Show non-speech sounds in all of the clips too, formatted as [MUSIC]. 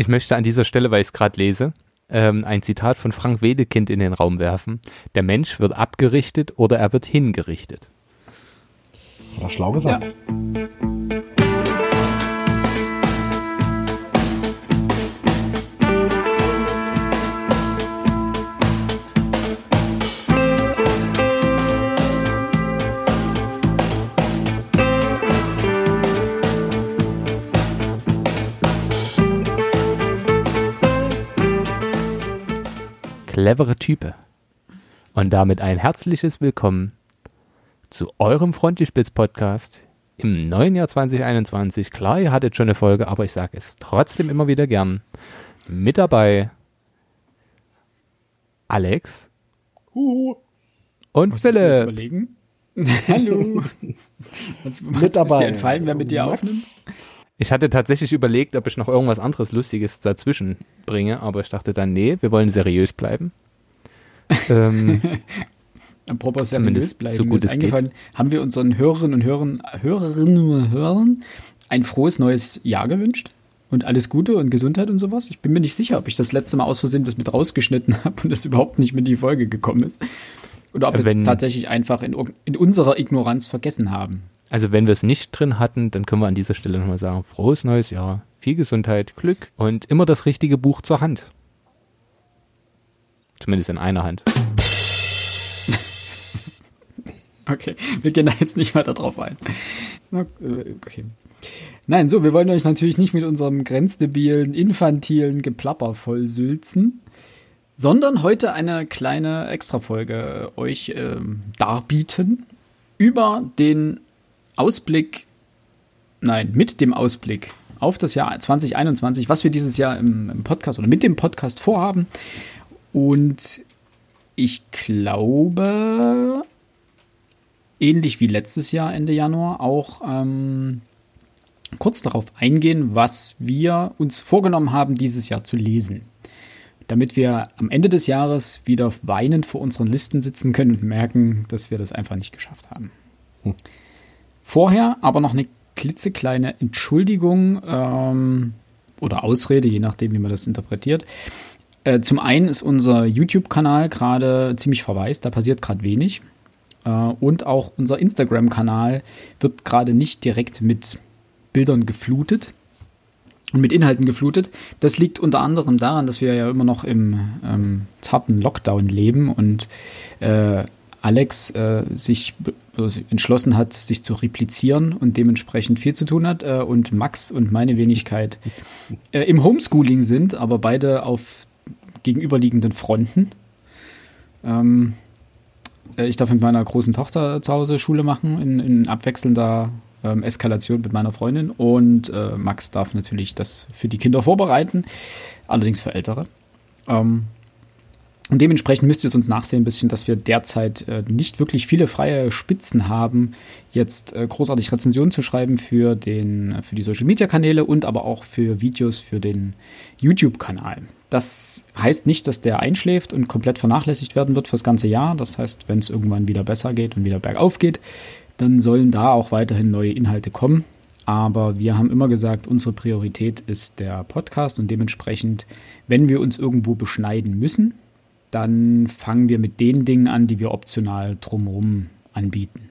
Ich möchte an dieser Stelle, weil ich es gerade lese, ähm, ein Zitat von Frank Wedekind in den Raum werfen. Der Mensch wird abgerichtet oder er wird hingerichtet. Hat er schlau gesagt. Ja. Clevere Type. Und damit ein herzliches Willkommen zu eurem Frontispitz-Podcast im neuen Jahr 2021. Klar, ihr hattet schon eine Folge, aber ich sage es trotzdem immer wieder gern. Mit dabei Alex Huhu. und Muss Philipp. Ich überlegen? Hallo. [LAUGHS] Was, was mit dabei. Ist dir entfallen, wer mit dir Max. aufnimmt? Ich hatte tatsächlich überlegt, ob ich noch irgendwas anderes Lustiges dazwischen bringe, aber ich dachte dann, nee, wir wollen seriös bleiben. [LAUGHS] ähm, Apropos seriös bleiben, so gut ist eingefallen, geht. haben wir unseren Hörerinnen und Hörern, Hörerinnen und Hörern ein frohes neues Jahr gewünscht? Und alles Gute und Gesundheit und sowas? Ich bin mir nicht sicher, ob ich das letzte Mal aus Versehen das mit rausgeschnitten [LAUGHS] habe und das überhaupt nicht mit in die Folge gekommen ist. Oder ob wir es tatsächlich einfach in, in unserer Ignoranz vergessen haben. Also wenn wir es nicht drin hatten, dann können wir an dieser Stelle nochmal sagen, frohes neues Jahr, viel Gesundheit, Glück und immer das richtige Buch zur Hand. Zumindest in einer Hand. [LAUGHS] Okay, wir gehen da jetzt nicht weiter drauf ein. Äh, okay. Nein, so, wir wollen euch natürlich nicht mit unserem grenzdebilen, infantilen Geplapper vollsülzen, sondern heute eine kleine Extrafolge euch ähm, darbieten über den Ausblick, nein, mit dem Ausblick auf das Jahr 2021, was wir dieses Jahr im, im Podcast oder mit dem Podcast vorhaben. Und ich glaube, ähnlich wie letztes Jahr Ende Januar, auch ähm, kurz darauf eingehen, was wir uns vorgenommen haben, dieses Jahr zu lesen. Damit wir am Ende des Jahres wieder weinend vor unseren Listen sitzen können und merken, dass wir das einfach nicht geschafft haben. Hm. Vorher aber noch eine klitzekleine Entschuldigung ähm, oder Ausrede, je nachdem, wie man das interpretiert. Äh, zum einen ist unser YouTube-Kanal gerade ziemlich verwaist, da passiert gerade wenig. Äh, und auch unser Instagram-Kanal wird gerade nicht direkt mit Bildern geflutet und mit Inhalten geflutet. Das liegt unter anderem daran, dass wir ja immer noch im ähm, zarten Lockdown leben und äh, Alex äh, sich entschlossen hat, sich zu replizieren und dementsprechend viel zu tun hat äh, und Max und meine Wenigkeit [LAUGHS] äh, im Homeschooling sind, aber beide auf gegenüberliegenden Fronten. Ähm, äh, ich darf mit meiner großen Tochter zu Hause Schule machen, in, in abwechselnder ähm, Eskalation mit meiner Freundin und äh, Max darf natürlich das für die Kinder vorbereiten, allerdings für Ältere. Ähm, und dementsprechend müsst ihr es uns nachsehen ein bisschen, dass wir derzeit äh, nicht wirklich viele freie Spitzen haben, jetzt äh, großartig Rezensionen zu schreiben für, den, für die Social Media Kanäle und aber auch für Videos für den YouTube-Kanal. Das heißt nicht, dass der einschläft und komplett vernachlässigt werden wird fürs ganze Jahr. Das heißt, wenn es irgendwann wieder besser geht und wieder bergauf geht, dann sollen da auch weiterhin neue Inhalte kommen. Aber wir haben immer gesagt, unsere Priorität ist der Podcast und dementsprechend, wenn wir uns irgendwo beschneiden müssen, dann fangen wir mit den Dingen an, die wir optional drumherum anbieten.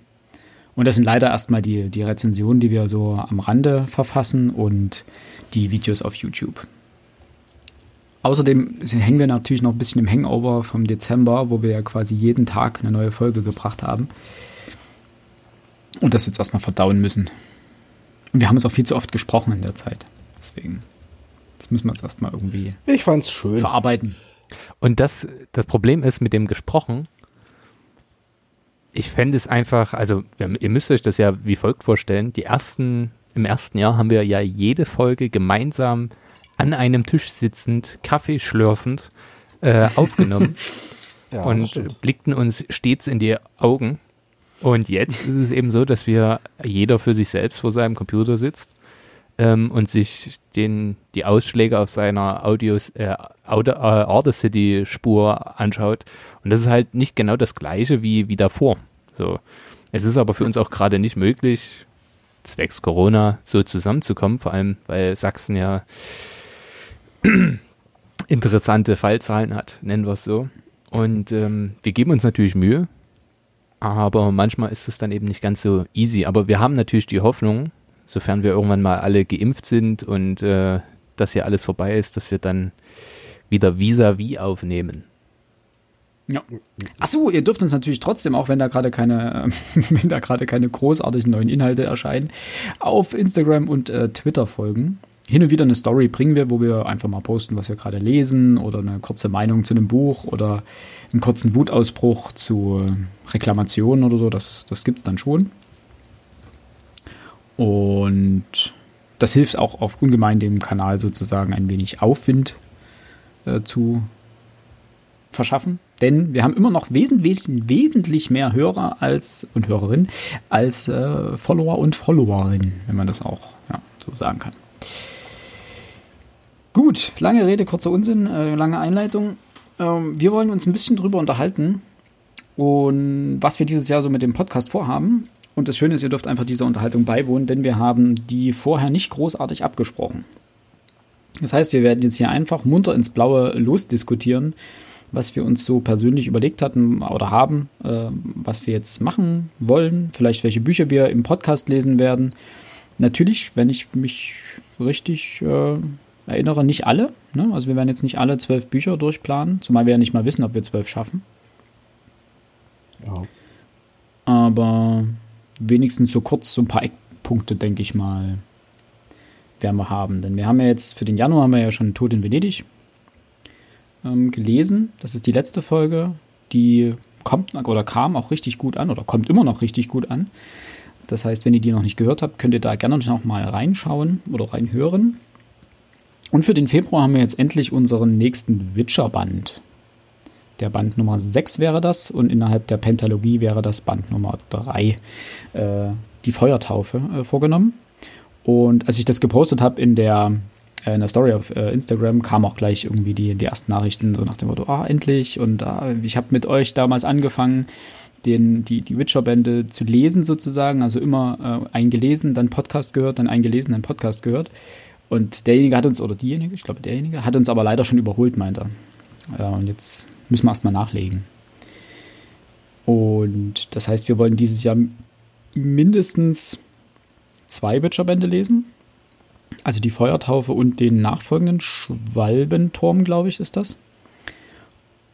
Und das sind leider erstmal die, die Rezensionen, die wir so am Rande verfassen und die Videos auf YouTube. Außerdem hängen wir natürlich noch ein bisschen im Hangover vom Dezember, wo wir ja quasi jeden Tag eine neue Folge gebracht haben. Und das jetzt erstmal verdauen müssen. Und wir haben es auch viel zu oft gesprochen in der Zeit. Deswegen, das müssen wir jetzt erstmal irgendwie ich fand's schön. verarbeiten. Und das, das Problem ist mit dem gesprochen, ich fände es einfach, also ihr müsst euch das ja wie folgt vorstellen, die ersten, im ersten Jahr haben wir ja jede Folge gemeinsam an einem Tisch sitzend, Kaffee schlürfend äh, [LAUGHS] aufgenommen ja, und blickten uns stets in die Augen. Und jetzt ist es eben so, dass wir jeder für sich selbst vor seinem Computer sitzt ähm, und sich den, die Ausschläge auf seiner Audios, äh, Audio, äh, Audacity-Spur anschaut. Und das ist halt nicht genau das gleiche wie, wie davor. So. Es ist aber für uns auch gerade nicht möglich, zwecks Corona so zusammenzukommen, vor allem weil Sachsen ja [CLEARS THROAT] interessante Fallzahlen hat, nennen wir es so. Und ähm, wir geben uns natürlich Mühe, aber manchmal ist es dann eben nicht ganz so easy. Aber wir haben natürlich die Hoffnung, sofern wir irgendwann mal alle geimpft sind und äh, das hier alles vorbei ist, dass wir dann wieder vis-à-vis -vis aufnehmen. Ja. Achso, ihr dürft uns natürlich trotzdem, auch wenn da gerade keine, [LAUGHS] wenn da gerade keine großartigen neuen Inhalte erscheinen, auf Instagram und äh, Twitter folgen. Hin und wieder eine Story bringen wir, wo wir einfach mal posten, was wir gerade lesen oder eine kurze Meinung zu einem Buch oder einen kurzen Wutausbruch zu äh, Reklamationen oder so. Das, das gibt es dann schon. Und das hilft auch auf ungemein dem Kanal sozusagen ein wenig Aufwind äh, zu verschaffen. Denn wir haben immer noch wesentlich, wesentlich mehr Hörer als und Hörerinnen als äh, Follower und Followerinnen, wenn man das auch ja, so sagen kann. Gut, lange Rede, kurzer Unsinn, äh, lange Einleitung. Ähm, wir wollen uns ein bisschen drüber unterhalten und was wir dieses Jahr so mit dem Podcast vorhaben. Und das Schöne ist, ihr dürft einfach dieser Unterhaltung beiwohnen, denn wir haben die vorher nicht großartig abgesprochen. Das heißt, wir werden jetzt hier einfach munter ins Blaue losdiskutieren, was wir uns so persönlich überlegt hatten oder haben, äh, was wir jetzt machen wollen, vielleicht welche Bücher wir im Podcast lesen werden. Natürlich, wenn ich mich richtig äh, erinnere, nicht alle. Ne? Also wir werden jetzt nicht alle zwölf Bücher durchplanen, zumal wir ja nicht mal wissen, ob wir zwölf schaffen. Ja. Aber wenigstens so kurz so ein paar Eckpunkte, denke ich mal, werden wir haben. Denn wir haben ja jetzt für den Januar haben wir ja schon Tod in Venedig ähm, gelesen. Das ist die letzte Folge. Die kommt oder kam auch richtig gut an oder kommt immer noch richtig gut an. Das heißt, wenn ihr die noch nicht gehört habt, könnt ihr da gerne noch mal reinschauen oder reinhören. Und für den Februar haben wir jetzt endlich unseren nächsten Witcher-Band. Der Band Nummer 6 wäre das und innerhalb der Pentalogie wäre das Band Nummer 3, äh, die Feuertaufe, äh, vorgenommen. Und als ich das gepostet habe in der, äh, in der Story auf äh, Instagram, kamen auch gleich irgendwie die, die ersten Nachrichten so nach dem Motto, ah, endlich und ah, ich habe mit euch damals angefangen, den, die, die Witcher-Bände zu lesen sozusagen, also immer äh, eingelesen, dann Podcast gehört, dann eingelesen, dann Podcast gehört. Und derjenige hat uns, oder diejenige, ich glaube derjenige, hat uns aber leider schon überholt, meint er. Ja, und jetzt müssen wir erstmal nachlegen. Und das heißt, wir wollen dieses Jahr mindestens zwei Witcher-Bände lesen. Also die Feuertaufe und den nachfolgenden Schwalbenturm, glaube ich, ist das.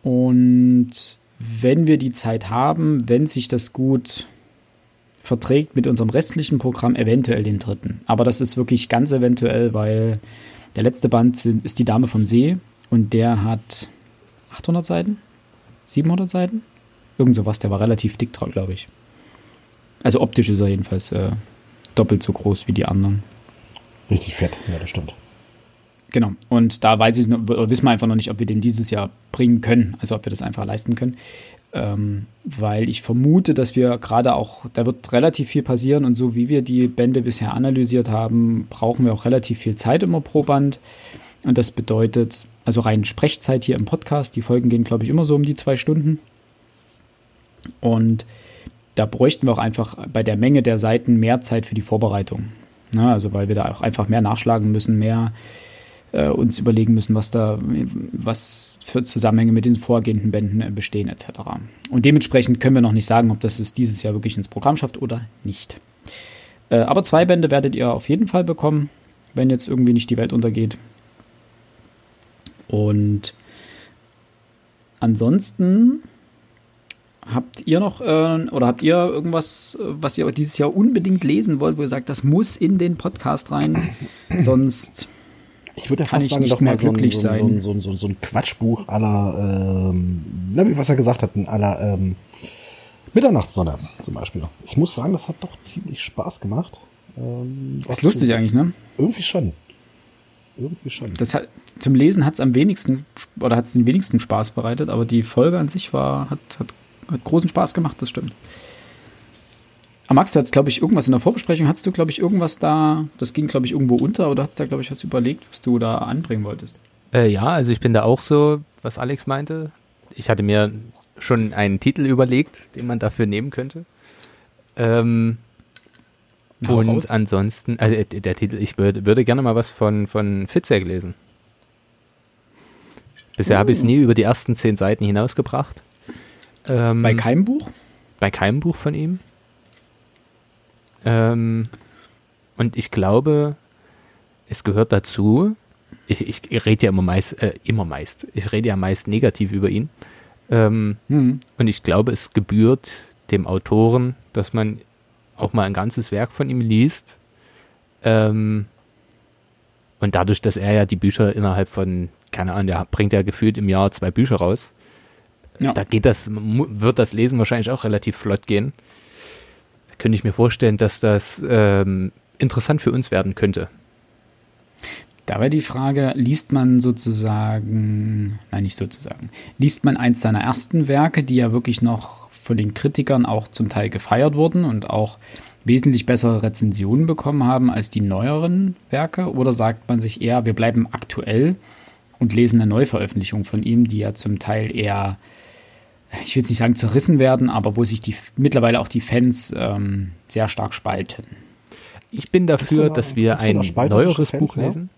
Und wenn wir die Zeit haben, wenn sich das gut verträgt mit unserem restlichen Programm eventuell den dritten. Aber das ist wirklich ganz eventuell, weil der letzte Band sind, ist die Dame vom See und der hat 800 Seiten, 700 Seiten, irgend sowas. Der war relativ dick drauf, glaube ich. Also optisch ist er jedenfalls äh, doppelt so groß wie die anderen. Richtig fett, ja, das stimmt. Genau. Und da weiß ich, wissen wir einfach noch nicht, ob wir den dieses Jahr bringen können, also ob wir das einfach leisten können ähm, weil ich vermute, dass wir gerade auch, da wird relativ viel passieren und so wie wir die Bände bisher analysiert haben, brauchen wir auch relativ viel Zeit immer pro Band. Und das bedeutet, also rein Sprechzeit hier im Podcast, die Folgen gehen, glaube ich, immer so um die zwei Stunden. Und da bräuchten wir auch einfach bei der Menge der Seiten mehr Zeit für die Vorbereitung. Na, also weil wir da auch einfach mehr nachschlagen müssen, mehr äh, uns überlegen müssen, was da, was für Zusammenhänge mit den vorgehenden Bänden äh, bestehen, etc. Und dementsprechend können wir noch nicht sagen, ob das es dieses Jahr wirklich ins Programm schafft oder nicht. Äh, aber zwei Bände werdet ihr auf jeden Fall bekommen, wenn jetzt irgendwie nicht die Welt untergeht. Und ansonsten habt ihr noch äh, oder habt ihr irgendwas, was ihr dieses Jahr unbedingt lesen wollt, wo ihr sagt, das muss in den Podcast rein, [CLEARS THROAT] sonst ich würde ja fast sagen, doch mal so ein, so, ein, so, so, so ein Quatschbuch aller, ähm, na, wie was er gesagt hat, aller ähm, Mitternachtssonne zum Beispiel. Ich muss sagen, das hat doch ziemlich Spaß gemacht. Ähm, das ist lustig eigentlich, ne? Irgendwie schon. Irgendwie schon. Das hat, zum Lesen hat es am wenigsten oder hat es den wenigsten Spaß bereitet, aber die Folge an sich war, hat, hat, hat großen Spaß gemacht, das stimmt. Aber Max, du hattest, glaube ich, irgendwas in der Vorbesprechung, hattest du, glaube ich, irgendwas da, das ging, glaube ich, irgendwo unter oder hast du da, glaube ich, was überlegt, was du da anbringen wolltest? Äh, ja, also ich bin da auch so, was Alex meinte. Ich hatte mir schon einen Titel überlegt, den man dafür nehmen könnte. Ähm, und raus. ansonsten, also der Titel, ich würde, würde gerne mal was von, von Fitzek lesen. Bisher oh. habe ich es nie über die ersten zehn Seiten hinausgebracht. Ähm, bei keinem Buch? Bei keinem Buch von ihm. Ähm, und ich glaube, es gehört dazu, ich, ich rede ja immer meist, äh, immer meist, ich rede ja meist negativ über ihn. Ähm, mhm. Und ich glaube, es gebührt dem Autoren, dass man auch mal ein ganzes Werk von ihm liest. Ähm, und dadurch, dass er ja die Bücher innerhalb von, keine Ahnung, der bringt ja gefühlt im Jahr zwei Bücher raus. Ja. Da geht das, wird das Lesen wahrscheinlich auch relativ flott gehen. Da könnte ich mir vorstellen, dass das ähm, interessant für uns werden könnte. Da wäre die Frage, liest man sozusagen, nein, nicht sozusagen, liest man eins seiner ersten Werke, die ja wirklich noch von den Kritikern auch zum Teil gefeiert wurden und auch wesentlich bessere Rezensionen bekommen haben als die neueren Werke? Oder sagt man sich eher, wir bleiben aktuell und lesen eine Neuveröffentlichung von ihm, die ja zum Teil eher, ich will jetzt nicht sagen zerrissen werden, aber wo sich die mittlerweile auch die Fans ähm, sehr stark spalten? Ich bin dafür, da, dass wir ein neueres Fans, Buch lesen. Ja?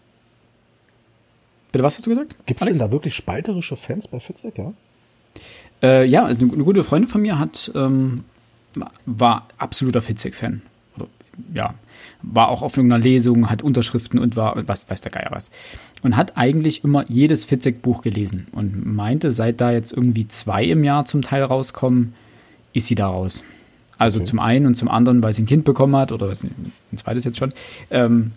Bitte, was hast du gesagt? Gibt es denn da wirklich spalterische Fans bei Fitzek, ja? Äh, ja, also eine, gute Freundin von mir hat, ähm, war absoluter Fitzek-Fan. Ja, war auch auf irgendeiner Lesung, hat Unterschriften und war, was weiß der Geier was. Und hat eigentlich immer jedes Fitzek-Buch gelesen und meinte, seit da jetzt irgendwie zwei im Jahr zum Teil rauskommen, ist sie da raus. Also okay. zum einen und zum anderen, weil sie ein Kind bekommen hat, oder ein zweites jetzt schon, ähm,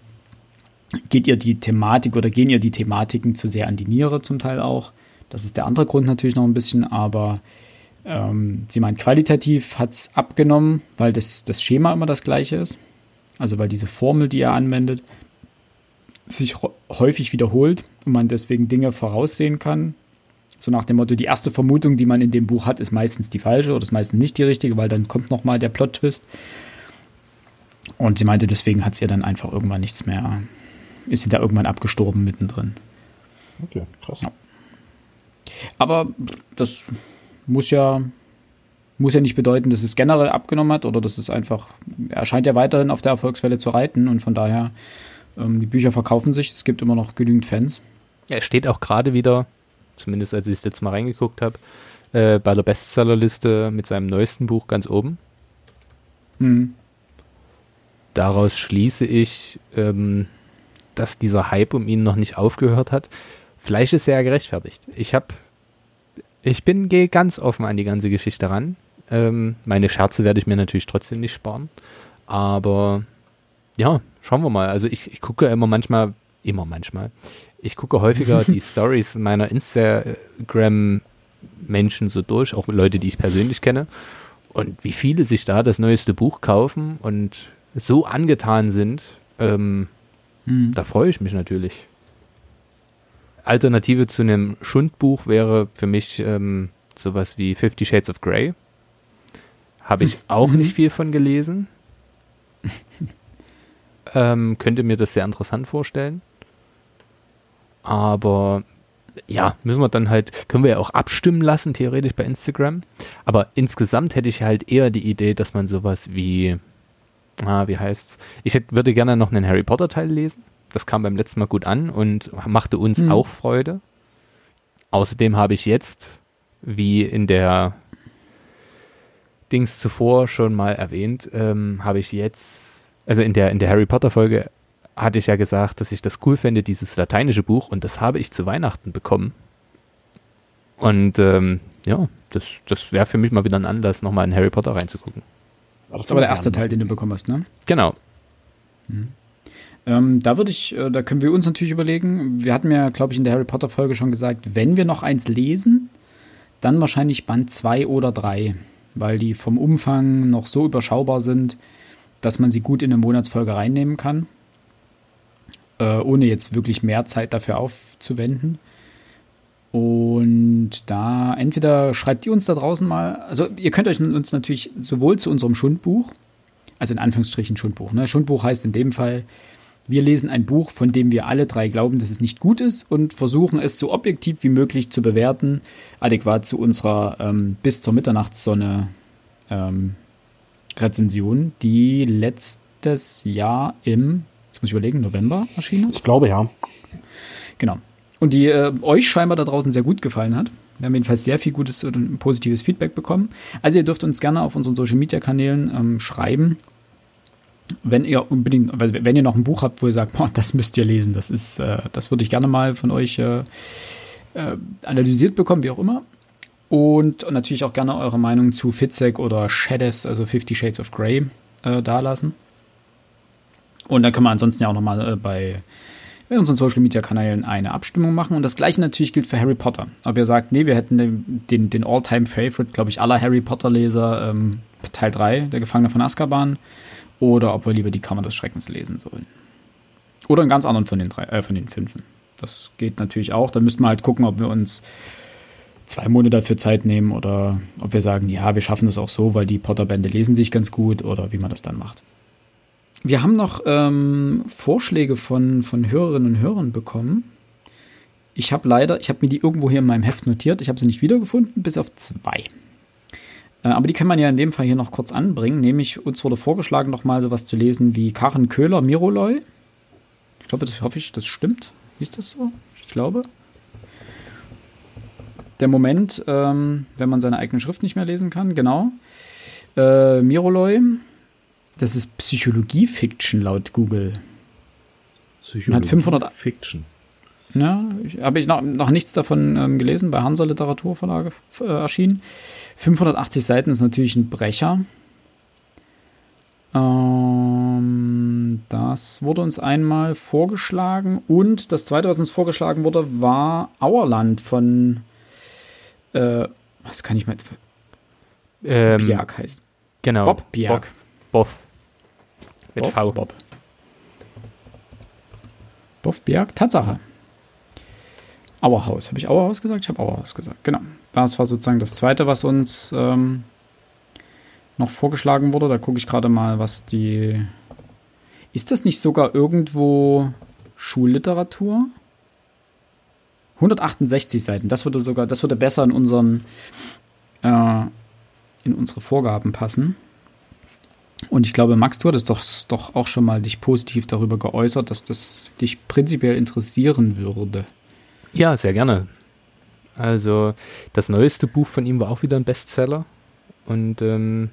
geht ihr die Thematik oder gehen ihr die Thematiken zu sehr an die Niere zum Teil auch. Das ist der andere Grund natürlich noch ein bisschen, aber ähm, sie meint, qualitativ hat es abgenommen, weil das, das Schema immer das gleiche ist. Also weil diese Formel, die er anwendet, sich häufig wiederholt und man deswegen Dinge voraussehen kann. So nach dem Motto, die erste Vermutung, die man in dem Buch hat, ist meistens die falsche oder ist meistens nicht die richtige, weil dann kommt nochmal der Plot-Twist. Und sie meinte, deswegen hat sie dann einfach irgendwann nichts mehr ist sie da irgendwann abgestorben mittendrin. Okay, krass. Ja. Aber das muss ja, muss ja nicht bedeuten, dass es generell abgenommen hat oder dass es einfach, er scheint ja weiterhin auf der Erfolgswelle zu reiten und von daher, ähm, die Bücher verkaufen sich, es gibt immer noch genügend Fans. Ja, er steht auch gerade wieder, zumindest als ich es jetzt mal reingeguckt habe, äh, bei der Bestsellerliste mit seinem neuesten Buch ganz oben. Mhm. Daraus schließe ich, ähm, dass dieser Hype um ihn noch nicht aufgehört hat. Vielleicht ist er ja gerechtfertigt. Ich habe, ich bin gehe ganz offen an die ganze Geschichte ran. Ähm, meine Scherze werde ich mir natürlich trotzdem nicht sparen. Aber ja, schauen wir mal. Also ich, ich gucke immer manchmal, immer manchmal, ich gucke häufiger [LAUGHS] die Stories meiner Instagram-Menschen so durch, auch Leute, die ich persönlich kenne. Und wie viele sich da das neueste Buch kaufen und so angetan sind, ähm, Mhm. Da freue ich mich natürlich. Alternative zu einem Schundbuch wäre für mich ähm, sowas wie Fifty Shades of Grey. Habe ich [LAUGHS] auch mhm. nicht viel von gelesen. [LAUGHS] ähm, könnte mir das sehr interessant vorstellen. Aber ja, müssen wir dann halt, können wir ja auch abstimmen lassen, theoretisch bei Instagram. Aber insgesamt hätte ich halt eher die Idee, dass man sowas wie ah, wie heißt's? Ich hätte, würde gerne noch einen Harry Potter Teil lesen. Das kam beim letzten Mal gut an und machte uns mhm. auch Freude. Außerdem habe ich jetzt, wie in der Dings zuvor schon mal erwähnt, ähm, habe ich jetzt, also in der, in der Harry Potter Folge hatte ich ja gesagt, dass ich das cool fände, dieses lateinische Buch, und das habe ich zu Weihnachten bekommen. Und ähm, ja, das, das wäre für mich mal wieder ein Anlass, nochmal in Harry Potter reinzugucken. Das ist aber der erste Teil, den du bekommen hast, ne? Genau. Mhm. Ähm, da würde ich, äh, da können wir uns natürlich überlegen. Wir hatten ja, glaube ich, in der Harry Potter Folge schon gesagt, wenn wir noch eins lesen, dann wahrscheinlich Band 2 oder 3, weil die vom Umfang noch so überschaubar sind, dass man sie gut in eine Monatsfolge reinnehmen kann, äh, ohne jetzt wirklich mehr Zeit dafür aufzuwenden. Und da entweder schreibt ihr uns da draußen mal, also ihr könnt euch uns natürlich sowohl zu unserem Schundbuch, also in Anführungsstrichen Schundbuch, ne? Schundbuch heißt in dem Fall, wir lesen ein Buch, von dem wir alle drei glauben, dass es nicht gut ist und versuchen es so objektiv wie möglich zu bewerten, adäquat zu unserer ähm, bis zur Mitternachtssonne ähm, Rezension, die letztes Jahr im, jetzt muss ich überlegen, November erschienen ist. Ich glaube ja. Genau. und die äh, euch scheinbar da draußen sehr gut gefallen hat. Wir haben jedenfalls sehr viel gutes und positives Feedback bekommen. Also ihr dürft uns gerne auf unseren Social Media Kanälen ähm, schreiben, wenn ihr unbedingt, wenn ihr noch ein Buch habt, wo ihr sagt, boah, das müsst ihr lesen, das ist, äh, das würde ich gerne mal von euch äh, äh, analysiert bekommen, wie auch immer. Und, natürlich auch gerne eure Meinung zu Fitzek oder Shadows, also Fifty Shades of Grey, äh, dalassen. Und dann können wir ansonsten ja auch nochmal äh, bei unseren Social Media Kanälen eine Abstimmung machen. Und das gleiche natürlich gilt für Harry Potter. Ob ihr sagt, nee, wir hätten den, den, den All-Time-Favorite, glaube ich, aller Harry Potter-Leser, ähm, Teil 3, der Gefangene von Azkaban, oder ob wir lieber die Kammer des Schreckens lesen sollen. Oder einen ganz anderen von den drei, äh, von den fünfen. Das geht natürlich auch. Da müssten wir halt gucken, ob wir uns zwei Monate dafür Zeit nehmen oder ob wir sagen, ja, wir schaffen das auch so, weil die Potter-Bände lesen sich ganz gut oder wie man das dann macht. Wir haben noch ähm, Vorschläge von, von Hörerinnen und Hörern bekommen. Ich habe leider, ich habe mir die irgendwo hier in meinem Heft notiert. Ich habe sie nicht wiedergefunden, bis auf zwei. Äh, aber die kann man ja in dem Fall hier noch kurz anbringen. Nämlich, uns wurde vorgeschlagen, noch mal sowas zu lesen wie Karen Köhler, Miroloy. Ich glaube, das hoffe ich, das stimmt. Ist das so? Ich glaube. Der Moment, ähm, wenn man seine eigene Schrift nicht mehr lesen kann, genau. Äh, Miroloy das ist Psychologie-Fiction laut Google. Psychologie-Fiction. Ja, habe ich noch, noch nichts davon ähm, gelesen, bei Hansa Literaturverlage äh, erschienen. 580 Seiten ist natürlich ein Brecher. Ähm, das wurde uns einmal vorgeschlagen und das zweite, was uns vorgeschlagen wurde, war Auerland von äh, was kann ich mal ähm, Bjerg heißt. Genau. Bob Bjerg. Bob. Bob. Mit Bob, V. Bob. Bofberg, Tatsache. Auerhaus. Habe ich Auerhaus gesagt? Ich habe Auerhaus gesagt. Genau. Das war sozusagen das zweite, was uns ähm, noch vorgeschlagen wurde. Da gucke ich gerade mal, was die. Ist das nicht sogar irgendwo Schulliteratur? 168 Seiten. Das würde sogar, das würde besser in unseren äh, in unsere Vorgaben passen. Und ich glaube, Max, du hattest doch, doch auch schon mal dich positiv darüber geäußert, dass das dich prinzipiell interessieren würde. Ja, sehr gerne. Also, das neueste Buch von ihm war auch wieder ein Bestseller und ähm,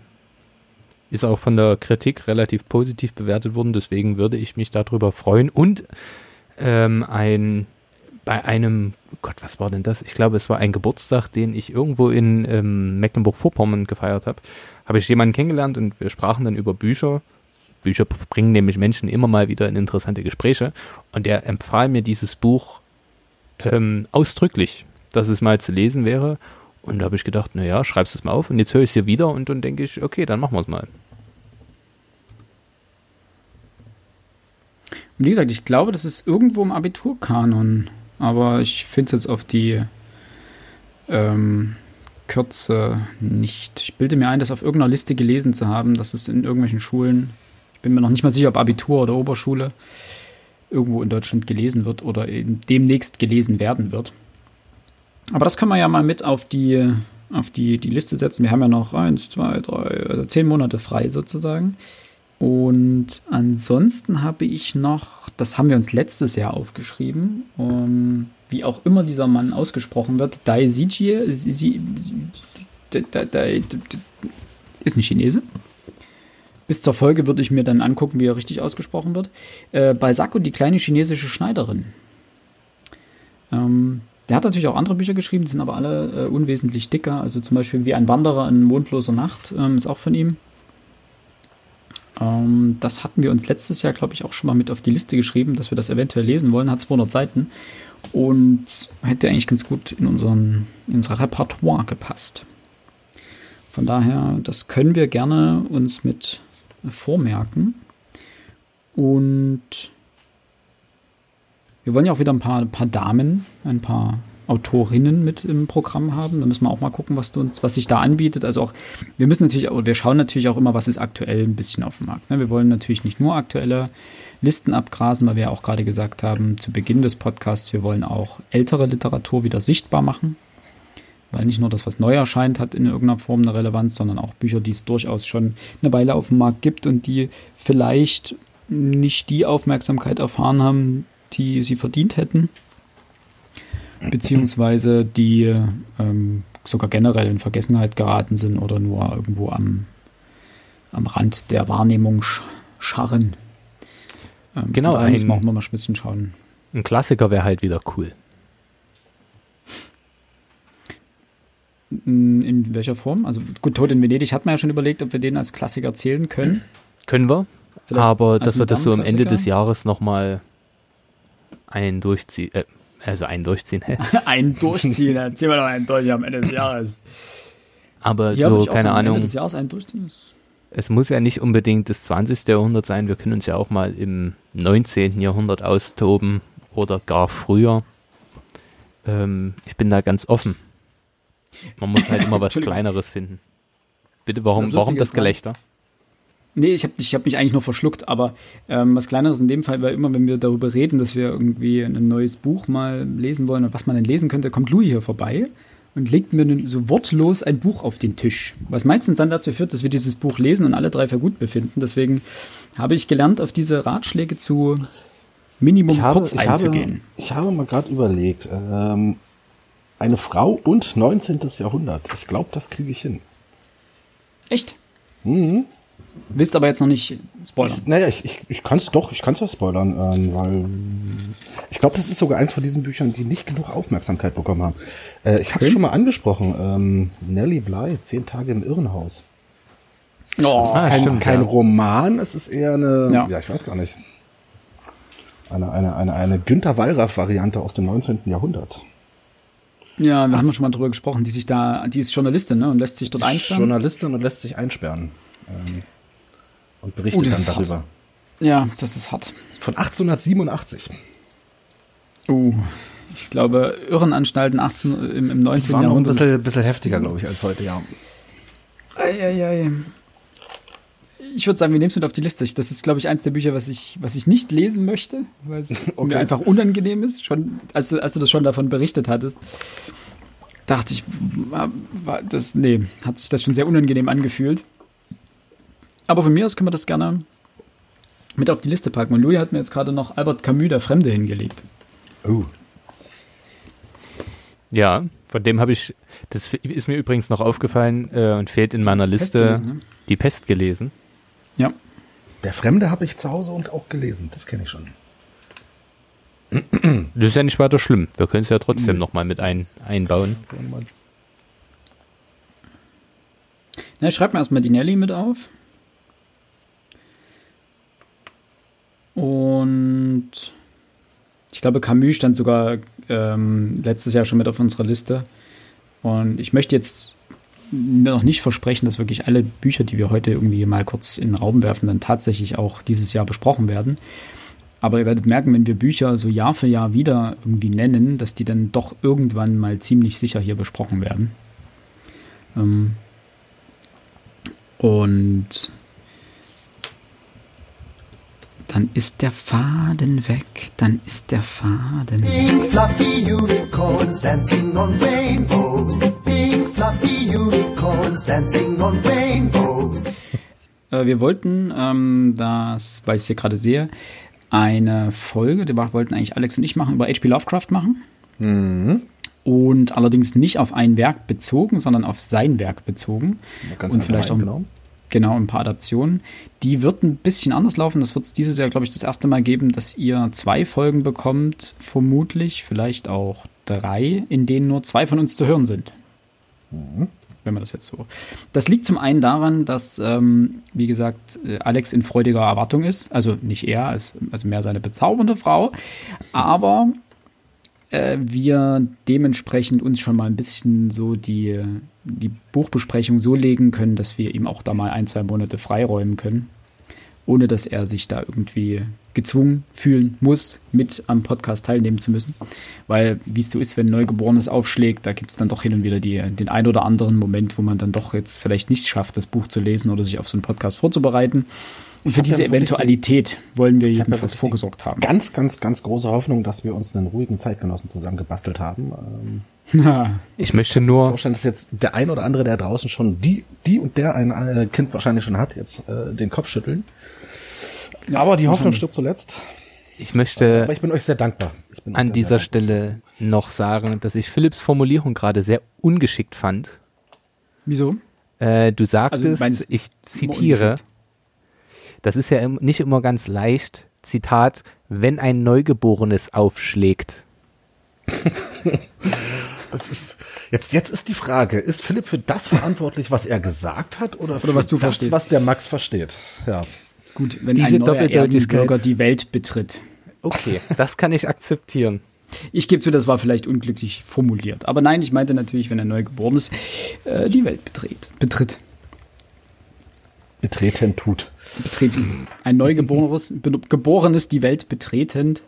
ist auch von der Kritik relativ positiv bewertet worden. Deswegen würde ich mich darüber freuen. Und ähm, ein bei einem, Gott, was war denn das? Ich glaube, es war ein Geburtstag, den ich irgendwo in ähm, Mecklenburg-Vorpommern gefeiert habe habe ich jemanden kennengelernt und wir sprachen dann über Bücher. Bücher bringen nämlich Menschen immer mal wieder in interessante Gespräche. Und der empfahl mir dieses Buch ähm, ausdrücklich, dass es mal zu lesen wäre. Und da habe ich gedacht, naja, schreibst du es mal auf. Und jetzt höre ich es hier wieder und dann denke ich, okay, dann machen wir es mal. Und wie gesagt, ich glaube, das ist irgendwo im Abiturkanon. Aber ich finde es jetzt auf die ähm, Kürze nicht. Ich bilde mir ein, das auf irgendeiner Liste gelesen zu haben, dass es in irgendwelchen Schulen, ich bin mir noch nicht mal sicher, ob Abitur oder Oberschule, irgendwo in Deutschland gelesen wird oder demnächst gelesen werden wird. Aber das können wir ja mal mit auf die, auf die, die Liste setzen. Wir haben ja noch eins, zwei, drei, also zehn Monate frei sozusagen. Und ansonsten habe ich noch, das haben wir uns letztes Jahr aufgeschrieben, um, wie auch immer dieser Mann ausgesprochen wird, Dai Zijie, ist ein Chinese. Bis zur Folge würde ich mir dann angucken, wie er richtig ausgesprochen wird. Äh, Balzac die kleine chinesische Schneiderin. Ähm, der hat natürlich auch andere Bücher geschrieben, sind aber alle äh, unwesentlich dicker. Also zum Beispiel wie ein Wanderer in mondloser Nacht ähm, ist auch von ihm. Ähm, das hatten wir uns letztes Jahr, glaube ich, auch schon mal mit auf die Liste geschrieben, dass wir das eventuell lesen wollen. Hat 200 Seiten und hätte eigentlich ganz gut in, unseren, in unser Repertoire gepasst. Von daher, das können wir gerne uns mit vormerken. Und wir wollen ja auch wieder ein paar, ein paar Damen, ein paar Autorinnen mit im Programm haben. Da müssen wir auch mal gucken, was, uns, was sich da anbietet. Also auch, wir müssen natürlich, wir schauen natürlich auch immer, was ist aktuell ein bisschen auf dem Markt. Ne? Wir wollen natürlich nicht nur aktuelle Listen abgrasen, weil wir ja auch gerade gesagt haben, zu Beginn des Podcasts, wir wollen auch ältere Literatur wieder sichtbar machen. Weil nicht nur das, was neu erscheint, hat in irgendeiner Form eine Relevanz, sondern auch Bücher, die es durchaus schon eine Weile auf dem Markt gibt und die vielleicht nicht die Aufmerksamkeit erfahren haben, die sie verdient hätten. beziehungsweise die ähm, sogar generell in Vergessenheit geraten sind oder nur irgendwo am, am Rand der Wahrnehmung scharren. Ähm, genau, ein, müssen wir auch mal ein bisschen schauen. Ein Klassiker wäre halt wieder cool. In welcher Form? Also gut, Tod in Venedig hat man ja schon überlegt, ob wir den als Klassiker zählen können. Können wir. Vielleicht aber dass wir das so am Ende des Jahres nochmal ein durchziehen, äh, also einen durchziehen. [LAUGHS] [LAUGHS] einen durchziehen, dann ziehen wir doch einen durch am Ende des Jahres. Aber Hier so, keine Ahnung. Ende des Jahres einen durchziehen. Es muss ja nicht unbedingt das 20. Jahrhundert sein. Wir können uns ja auch mal im 19. Jahrhundert austoben oder gar früher. Ähm, ich bin da ganz offen. Man muss halt immer [LAUGHS] was Kleineres finden. Bitte, warum das, warum das Gelächter? Nee, ich habe ich hab mich eigentlich nur verschluckt, aber ähm, was Kleineres in dem Fall, weil immer, wenn wir darüber reden, dass wir irgendwie ein neues Buch mal lesen wollen und was man denn lesen könnte, kommt Louis hier vorbei und legt mir so wortlos ein Buch auf den Tisch. Was meistens dann dazu führt, dass wir dieses Buch lesen und alle drei für gut befinden. Deswegen habe ich gelernt, auf diese Ratschläge zu Minimum ich habe, kurz ich einzugehen. Habe, ich habe mal gerade überlegt, ähm, eine Frau und 19. Jahrhundert. Ich glaube, das kriege ich hin. Echt? Mhm. Willst aber jetzt noch nicht spoilern. Ich, naja, ich, ich, ich kann es doch, ich kann es ja spoilern, ähm, weil ich glaube, das ist sogar eins von diesen Büchern, die nicht genug Aufmerksamkeit bekommen haben. Äh, ich habe es okay. schon mal angesprochen. Ähm, Nelly Bly, Zehn Tage im Irrenhaus. Oh, es ist kein, stimmt, kein ja. Roman, es ist eher eine, ja. ja, ich weiß gar nicht, eine, eine, eine, eine Günter Wallraff-Variante aus dem 19. Jahrhundert. Ja, wir Ach, haben schon mal drüber gesprochen, die sich da, die ist Journalistin, ne, und lässt sich dort einsperren. Journalistin und lässt sich einsperren. Ähm, und berichtet oh, dann darüber. Hart. Ja, das ist hart. Von 1887. Uh, ich glaube, Irrenanstalten 18, im, im 19. Jahrhundert. War ein bisschen, bisschen heftiger, glaube ich, als heute, ja. Eieiei. Ich würde sagen, wir nehmen es mit auf die Liste. Das ist, glaube ich, eins der Bücher, was ich, was ich nicht lesen möchte, weil es [LAUGHS] okay. mir einfach unangenehm ist. Schon, als du, als du das schon davon berichtet hattest, dachte ich, war das, nee, hat sich das schon sehr unangenehm angefühlt. Aber von mir aus können wir das gerne mit auf die Liste packen. Und Louis hat mir jetzt gerade noch Albert Camus, der Fremde, hingelegt. Oh. Ja, von dem habe ich, das ist mir übrigens noch aufgefallen äh, und fehlt in meiner Liste, Pest ne? die Pest gelesen. Ja. Der Fremde habe ich zu Hause und auch gelesen, das kenne ich schon. Das ist ja nicht weiter schlimm. Wir können es ja trotzdem mhm. nochmal mit ein, einbauen. Na, schreib mir erstmal die Nelly mit auf. Und ich glaube, Camus stand sogar ähm, letztes Jahr schon mit auf unserer Liste. Und ich möchte jetzt noch nicht versprechen, dass wirklich alle Bücher, die wir heute irgendwie mal kurz in den Raum werfen, dann tatsächlich auch dieses Jahr besprochen werden. Aber ihr werdet merken, wenn wir Bücher so Jahr für Jahr wieder irgendwie nennen, dass die dann doch irgendwann mal ziemlich sicher hier besprochen werden. Ähm und dann ist der Faden weg, dann ist der Faden Pink fluffy unicorns dancing on rainbows. Fluffy unicorns dancing on rainbows. Äh, wir wollten, ähm, das, weil ich es hier gerade sehe, eine Folge, die wollten eigentlich Alex und ich machen, über H.P. Lovecraft machen. Mhm. Und allerdings nicht auf ein Werk bezogen, sondern auf sein Werk bezogen. und vielleicht auch genau. Genau, ein paar Adaptionen. Die wird ein bisschen anders laufen. Das wird es dieses Jahr, glaube ich, das erste Mal geben, dass ihr zwei Folgen bekommt, vermutlich, vielleicht auch drei, in denen nur zwei von uns zu hören sind. Mhm. Wenn man das jetzt so. Das liegt zum einen daran, dass, ähm, wie gesagt, äh, Alex in freudiger Erwartung ist. Also nicht er, also mehr seine bezaubernde Frau. Aber äh, wir dementsprechend uns schon mal ein bisschen so die die Buchbesprechung so legen können, dass wir ihm auch da mal ein, zwei Monate freiräumen können, ohne dass er sich da irgendwie gezwungen fühlen muss, mit am Podcast teilnehmen zu müssen. Weil, wie es so ist, wenn ein Neugeborenes aufschlägt, da gibt es dann doch hin und wieder die, den ein oder anderen Moment, wo man dann doch jetzt vielleicht nicht schafft, das Buch zu lesen oder sich auf so einen Podcast vorzubereiten. Und für diese Eventualität wollen wir jedenfalls vorgesorgt haben. Ganz, ganz, ganz große Hoffnung, dass wir uns einen ruhigen Zeitgenossen zusammengebastelt haben. Ähm, ich möchte nur vorstellen, dass jetzt der ein oder andere, der draußen schon die, die und der ein äh, Kind wahrscheinlich schon hat, jetzt äh, den Kopf schütteln. Ja, Aber die Hoffnung stirbt zuletzt. Ich möchte. Aber ich bin euch sehr dankbar. an dieser Stelle noch sagen, dass ich Philipps Formulierung gerade sehr ungeschickt fand. Wieso? Äh, du sagtest, also, ich zitiere, das ist ja nicht immer ganz leicht, Zitat, wenn ein Neugeborenes aufschlägt. [LAUGHS] Das ist, jetzt, jetzt ist die Frage, ist Philipp für das verantwortlich, was er gesagt hat, oder, oder was du das, verstehst? was der Max versteht? Ja. Gut, wenn Diese ein neuer Erdenbürger die Welt betritt. Okay, das kann ich akzeptieren. Ich gebe zu, das war vielleicht unglücklich formuliert. Aber nein, ich meinte natürlich, wenn er Neugeborenes äh, die Welt betritt. betritt. Betreten tut. Betreten. Ein Neugeborenes, [LAUGHS] geborenes die Welt betretend.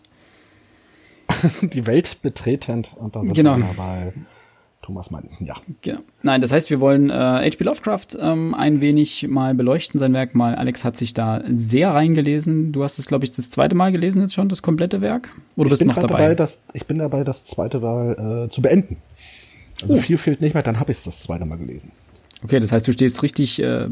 [LAUGHS] die Welt betretend. Und da sind genau. wir bei Thomas Mann, ja. Genau. Nein, das heißt, wir wollen äh, H.P. Lovecraft ähm, ein wenig mal beleuchten, sein Werk mal. Alex hat sich da sehr reingelesen. Du hast es, glaube ich, das zweite Mal gelesen jetzt schon, das komplette Werk? Oder ich bist du noch dabei? dabei das, ich bin dabei, das zweite Mal äh, zu beenden. Also oh. viel fehlt nicht mehr, dann habe ich es das zweite Mal gelesen. Okay, das heißt, du stehst richtig äh,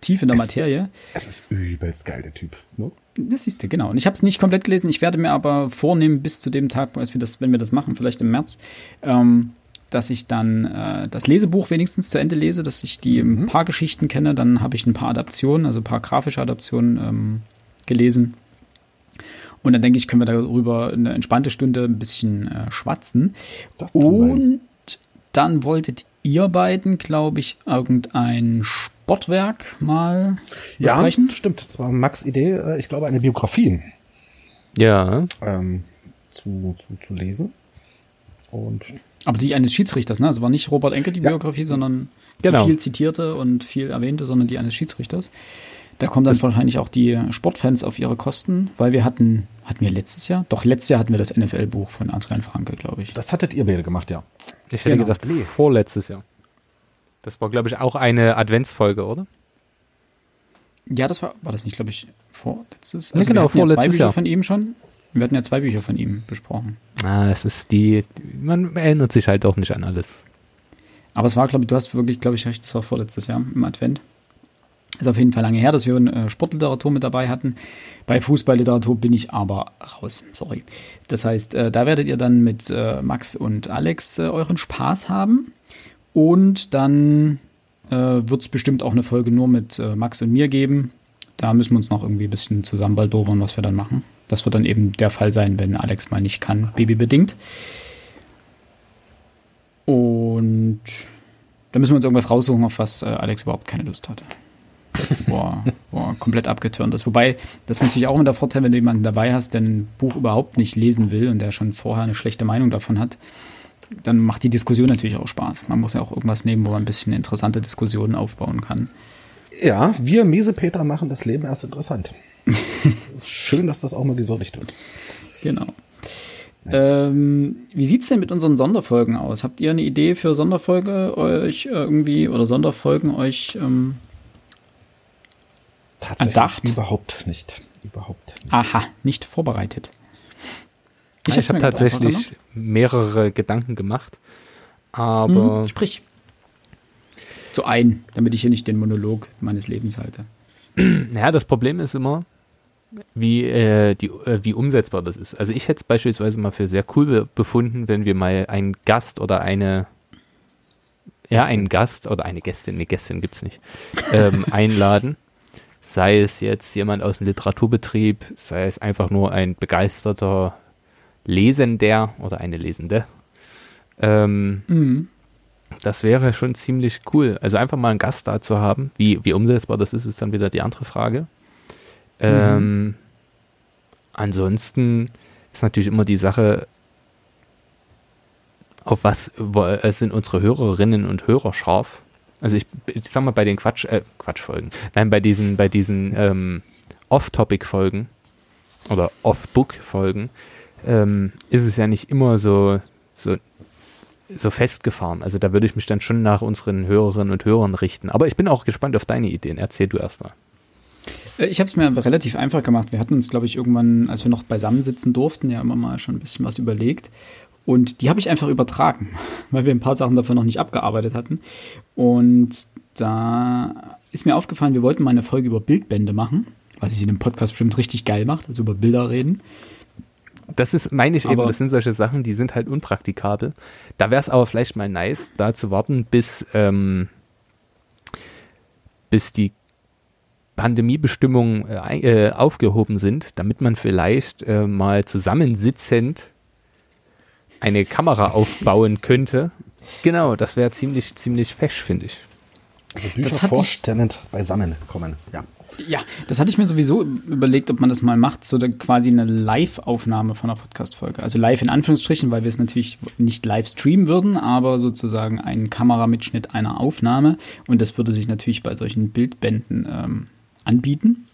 tief in der es, Materie. Es ist übelst geil, der Typ. Ne? Das siehst du, genau. Und ich habe es nicht komplett gelesen. Ich werde mir aber vornehmen, bis zu dem Tag, als wir das, wenn wir das machen, vielleicht im März, ähm, dass ich dann äh, das Lesebuch wenigstens zu Ende lese, dass ich die mhm. ein paar Geschichten kenne. Dann habe ich ein paar Adaptionen, also ein paar grafische Adaptionen ähm, gelesen. Und dann denke ich, können wir darüber eine entspannte Stunde ein bisschen äh, schwatzen. Und dann wolltet ihr beiden, glaube ich, irgendein Sportwerk mal besprechen. Ja, stimmt. Das war Max Idee, äh, ich glaube, eine Biografie. Ja. Ähm, zu, zu, zu lesen. Und aber die eines Schiedsrichters, ne? Also war nicht Robert Enke die ja. Biografie, sondern genau. viel zitierte und viel erwähnte, sondern die eines Schiedsrichters. Da kommen dann wahrscheinlich auch die Sportfans auf ihre Kosten, weil wir hatten, hatten wir letztes Jahr? Doch, letztes Jahr hatten wir das NFL-Buch von Adrian Franke, glaube ich. Das hattet ihr beide gemacht, ja. Ich hätte genau. gesagt, nee. vorletztes Jahr. Das war, glaube ich, auch eine Adventsfolge, oder? Ja, das war, war das nicht, glaube ich, vorletztes? Also ja, genau, vorletztes ja zwei Jahr. von ihm schon. Wir hatten ja zwei Bücher von ihm besprochen. Ah, es ist die, man erinnert sich halt auch nicht an alles. Aber es war, glaube ich, du hast wirklich, glaube ich, recht, das war vorletztes Jahr im Advent. Ist auf jeden Fall lange her, dass wir äh, Sportliteratur mit dabei hatten. Bei Fußballliteratur bin ich aber raus. Sorry. Das heißt, äh, da werdet ihr dann mit äh, Max und Alex euren Spaß haben. Und dann äh, wird es bestimmt auch eine Folge nur mit äh, Max und mir geben. Da müssen wir uns noch irgendwie ein bisschen zusammen baldowern, was wir dann machen. Das wird dann eben der Fall sein, wenn Alex mal nicht kann, babybedingt. Und da müssen wir uns irgendwas raussuchen, auf was äh, Alex überhaupt keine Lust hatte. Boah, [LAUGHS] boah, komplett abgetürnt ist. Wobei, das ist natürlich auch immer der Vorteil, wenn du jemanden dabei hast, der ein Buch überhaupt nicht lesen will und der schon vorher eine schlechte Meinung davon hat, dann macht die Diskussion natürlich auch Spaß. Man muss ja auch irgendwas nehmen, wo man ein bisschen interessante Diskussionen aufbauen kann. Ja, wir Miesepeter machen das Leben erst interessant. [LAUGHS] Schön, dass das auch mal gewürdigt wird. Genau. Ähm, wie sieht es denn mit unseren Sonderfolgen aus? Habt ihr eine Idee für Sonderfolge euch irgendwie oder Sonderfolgen euch ähm, Tatsächlich erdacht? überhaupt nicht. Überhaupt nicht. Aha, nicht vorbereitet. Ich, ich habe tatsächlich mehrere Gedanken gemacht, aber. Hm, sprich. So ein, damit ich hier nicht den Monolog meines Lebens halte. Naja, das Problem ist immer, wie, äh, die, äh, wie umsetzbar das ist. Also ich hätte es beispielsweise mal für sehr cool befunden, wenn wir mal einen Gast oder eine ja, einen Gast oder eine Gästin, eine Gästin gibt es nicht, ähm, [LAUGHS] einladen. Sei es jetzt jemand aus dem Literaturbetrieb, sei es einfach nur ein begeisterter Lesender oder eine Lesende. Ähm, mhm. Das wäre schon ziemlich cool. Also einfach mal einen Gast da zu haben. Wie, wie umsetzbar das ist, ist dann wieder die andere Frage. Ähm, mhm. Ansonsten ist natürlich immer die Sache, auf was äh, sind unsere Hörerinnen und Hörer scharf. Also ich, ich sag mal bei den Quatsch, äh, Quatschfolgen, nein, bei diesen, bei diesen ähm, Off-Topic-Folgen oder Off-Book-Folgen ähm, ist es ja nicht immer so, so so festgefahren. Also da würde ich mich dann schon nach unseren Hörerinnen und Hörern richten. Aber ich bin auch gespannt auf deine Ideen. Erzähl du erstmal. Äh, ich habe es mir relativ einfach gemacht. Wir hatten uns, glaube ich, irgendwann, als wir noch beisammen sitzen durften, ja immer mal schon ein bisschen was überlegt. Und die habe ich einfach übertragen, [LAUGHS] weil wir ein paar Sachen davon noch nicht abgearbeitet hatten. Und da ist mir aufgefallen, wir wollten mal eine Folge über Bildbände machen, was sich in dem Podcast bestimmt richtig geil macht, also über Bilder reden. Das ist, meine ich aber eben, das sind solche Sachen, die sind halt unpraktikabel. Da wäre es aber vielleicht mal nice, da zu warten, bis, ähm, bis die Pandemiebestimmungen äh, äh, aufgehoben sind, damit man vielleicht äh, mal zusammensitzend eine Kamera aufbauen könnte. Genau, das wäre ziemlich, ziemlich fesch, finde ich. Also Bücher vorstellend beisammen kommen, ja. Ja, das hatte ich mir sowieso überlegt, ob man das mal macht, so quasi eine Live-Aufnahme von einer Podcast-Folge. Also live in Anführungsstrichen, weil wir es natürlich nicht live streamen würden, aber sozusagen ein Kameramitschnitt einer Aufnahme. Und das würde sich natürlich bei solchen Bildbänden ähm, anbieten.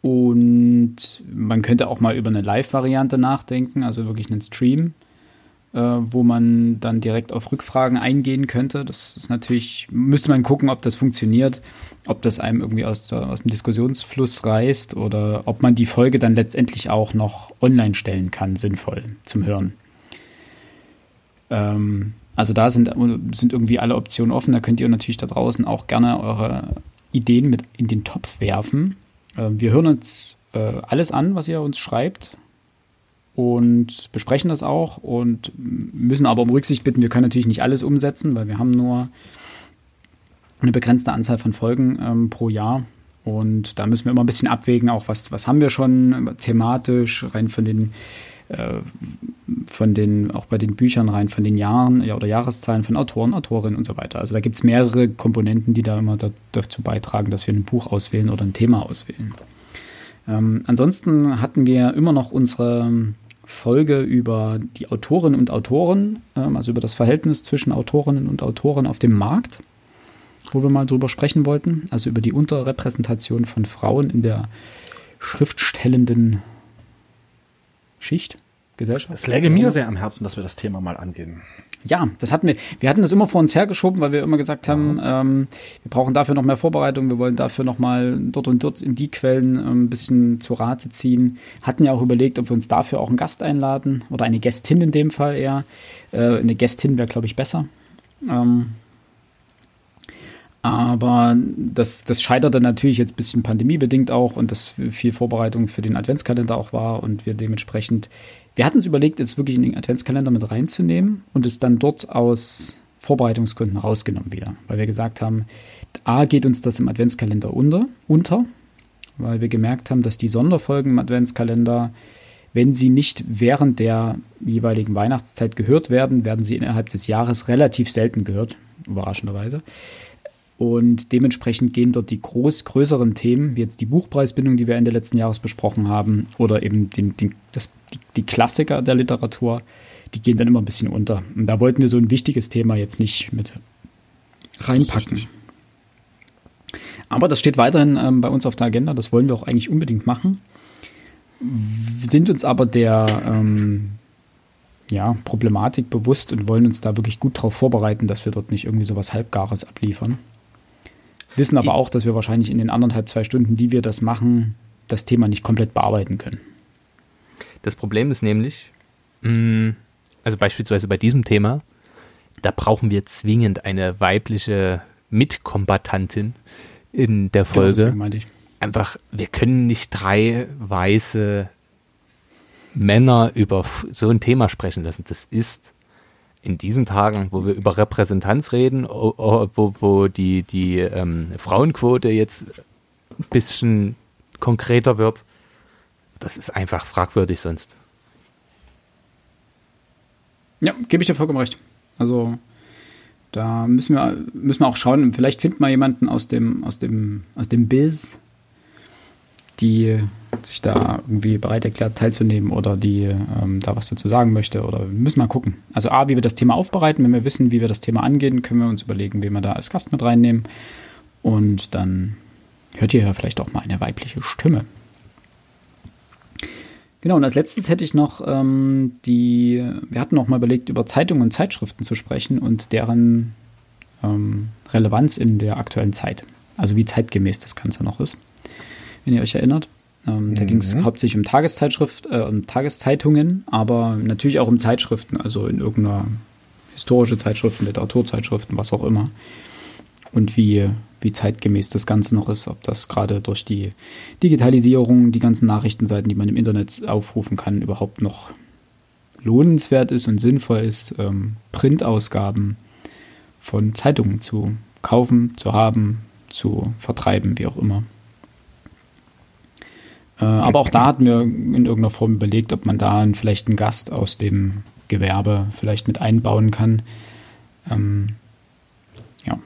Und man könnte auch mal über eine Live-Variante nachdenken, also wirklich einen Stream äh, wo man dann direkt auf Rückfragen eingehen könnte. Das ist natürlich, müsste man gucken, ob das funktioniert, ob das einem irgendwie aus, aus dem Diskussionsfluss reißt oder ob man die Folge dann letztendlich auch noch online stellen kann, sinnvoll zum Hören. Ähm, also da sind, sind irgendwie alle Optionen offen. Da könnt ihr natürlich da draußen auch gerne eure Ideen mit in den Topf werfen. Äh, wir hören uns äh, alles an, was ihr uns schreibt und besprechen das auch und müssen aber um Rücksicht bitten, wir können natürlich nicht alles umsetzen, weil wir haben nur eine begrenzte Anzahl von Folgen ähm, pro Jahr. Und da müssen wir immer ein bisschen abwägen, auch was, was haben wir schon thematisch, rein von den, äh, von den, auch bei den Büchern rein von den Jahren ja, oder Jahreszahlen von Autoren, Autorinnen und so weiter. Also da gibt es mehrere Komponenten, die da immer da, dazu beitragen, dass wir ein Buch auswählen oder ein Thema auswählen. Ähm, ansonsten hatten wir immer noch unsere Folge über die Autorinnen und Autoren, ähm, also über das Verhältnis zwischen Autorinnen und Autoren auf dem Markt, wo wir mal drüber sprechen wollten, also über die Unterrepräsentation von Frauen in der schriftstellenden Schicht, Gesellschaft. Das läge mir sehr am Herzen, dass wir das Thema mal angehen. Ja, das hatten wir. Wir hatten das immer vor uns hergeschoben, weil wir immer gesagt haben, ähm, wir brauchen dafür noch mehr Vorbereitung, wir wollen dafür noch mal dort und dort in die Quellen ähm, ein bisschen zu Rate ziehen. Hatten ja auch überlegt, ob wir uns dafür auch einen Gast einladen oder eine Gästin in dem Fall eher. Äh, eine Gästin wäre, glaube ich, besser. Ähm, aber das, das scheiterte natürlich jetzt ein bisschen pandemiebedingt auch und dass viel Vorbereitung für den Adventskalender auch war und wir dementsprechend wir hatten es überlegt, es wirklich in den Adventskalender mit reinzunehmen und es dann dort aus Vorbereitungsgründen rausgenommen wieder, weil wir gesagt haben, A geht uns das im Adventskalender unter, unter, weil wir gemerkt haben, dass die Sonderfolgen im Adventskalender, wenn sie nicht während der jeweiligen Weihnachtszeit gehört werden, werden sie innerhalb des Jahres relativ selten gehört, überraschenderweise. Und dementsprechend gehen dort die groß, größeren Themen, wie jetzt die Buchpreisbindung, die wir Ende letzten Jahres besprochen haben, oder eben den, den, das, die, die, Klassiker der Literatur, die gehen dann immer ein bisschen unter. Und da wollten wir so ein wichtiges Thema jetzt nicht mit reinpacken. Aber das steht weiterhin ähm, bei uns auf der Agenda, das wollen wir auch eigentlich unbedingt machen. Sind uns aber der ähm, ja, Problematik bewusst und wollen uns da wirklich gut darauf vorbereiten, dass wir dort nicht irgendwie sowas Halbgares abliefern. Wissen aber auch, dass wir wahrscheinlich in den anderthalb, zwei Stunden, die wir das machen, das Thema nicht komplett bearbeiten können. Das Problem ist nämlich, mm, also beispielsweise bei diesem Thema, da brauchen wir zwingend eine weibliche Mitkombatantin in der genau, Folge. Genau, Einfach, wir können nicht drei weiße Männer über so ein Thema sprechen lassen. Das ist in diesen Tagen, wo wir über Repräsentanz reden, wo, wo die, die ähm, Frauenquote jetzt ein bisschen konkreter wird, das ist einfach fragwürdig sonst. Ja, gebe ich dir vollkommen recht. Also da müssen wir, müssen wir auch schauen, vielleicht findet man jemanden aus dem, aus dem, aus dem Biz, die sich da irgendwie bereit erklärt teilzunehmen oder die ähm, da was dazu sagen möchte oder wir müssen mal gucken. Also A, wie wir das Thema aufbereiten, wenn wir wissen, wie wir das Thema angehen, können wir uns überlegen, wen wir da als Gast mit reinnehmen und dann hört ihr ja vielleicht auch mal eine weibliche Stimme. Genau, und als letztes hätte ich noch ähm, die, wir hatten noch mal überlegt, über Zeitungen und Zeitschriften zu sprechen und deren ähm, Relevanz in der aktuellen Zeit. Also wie zeitgemäß das Ganze noch ist wenn ihr euch erinnert. Ähm, mhm. Da ging es hauptsächlich um Tageszeitschrift, äh, um Tageszeitungen, aber natürlich auch um Zeitschriften, also in irgendeiner historische Zeitschriften, Literaturzeitschriften, was auch immer. und wie, wie zeitgemäß das Ganze noch ist, ob das gerade durch die Digitalisierung, die ganzen Nachrichtenseiten, die man im Internet aufrufen kann, überhaupt noch lohnenswert ist und sinnvoll ist, ähm, Printausgaben von Zeitungen zu kaufen, zu haben, zu vertreiben, wie auch immer. Äh, aber auch da hatten wir in irgendeiner Form überlegt, ob man da vielleicht einen Gast aus dem Gewerbe vielleicht mit einbauen kann. Ähm, ja.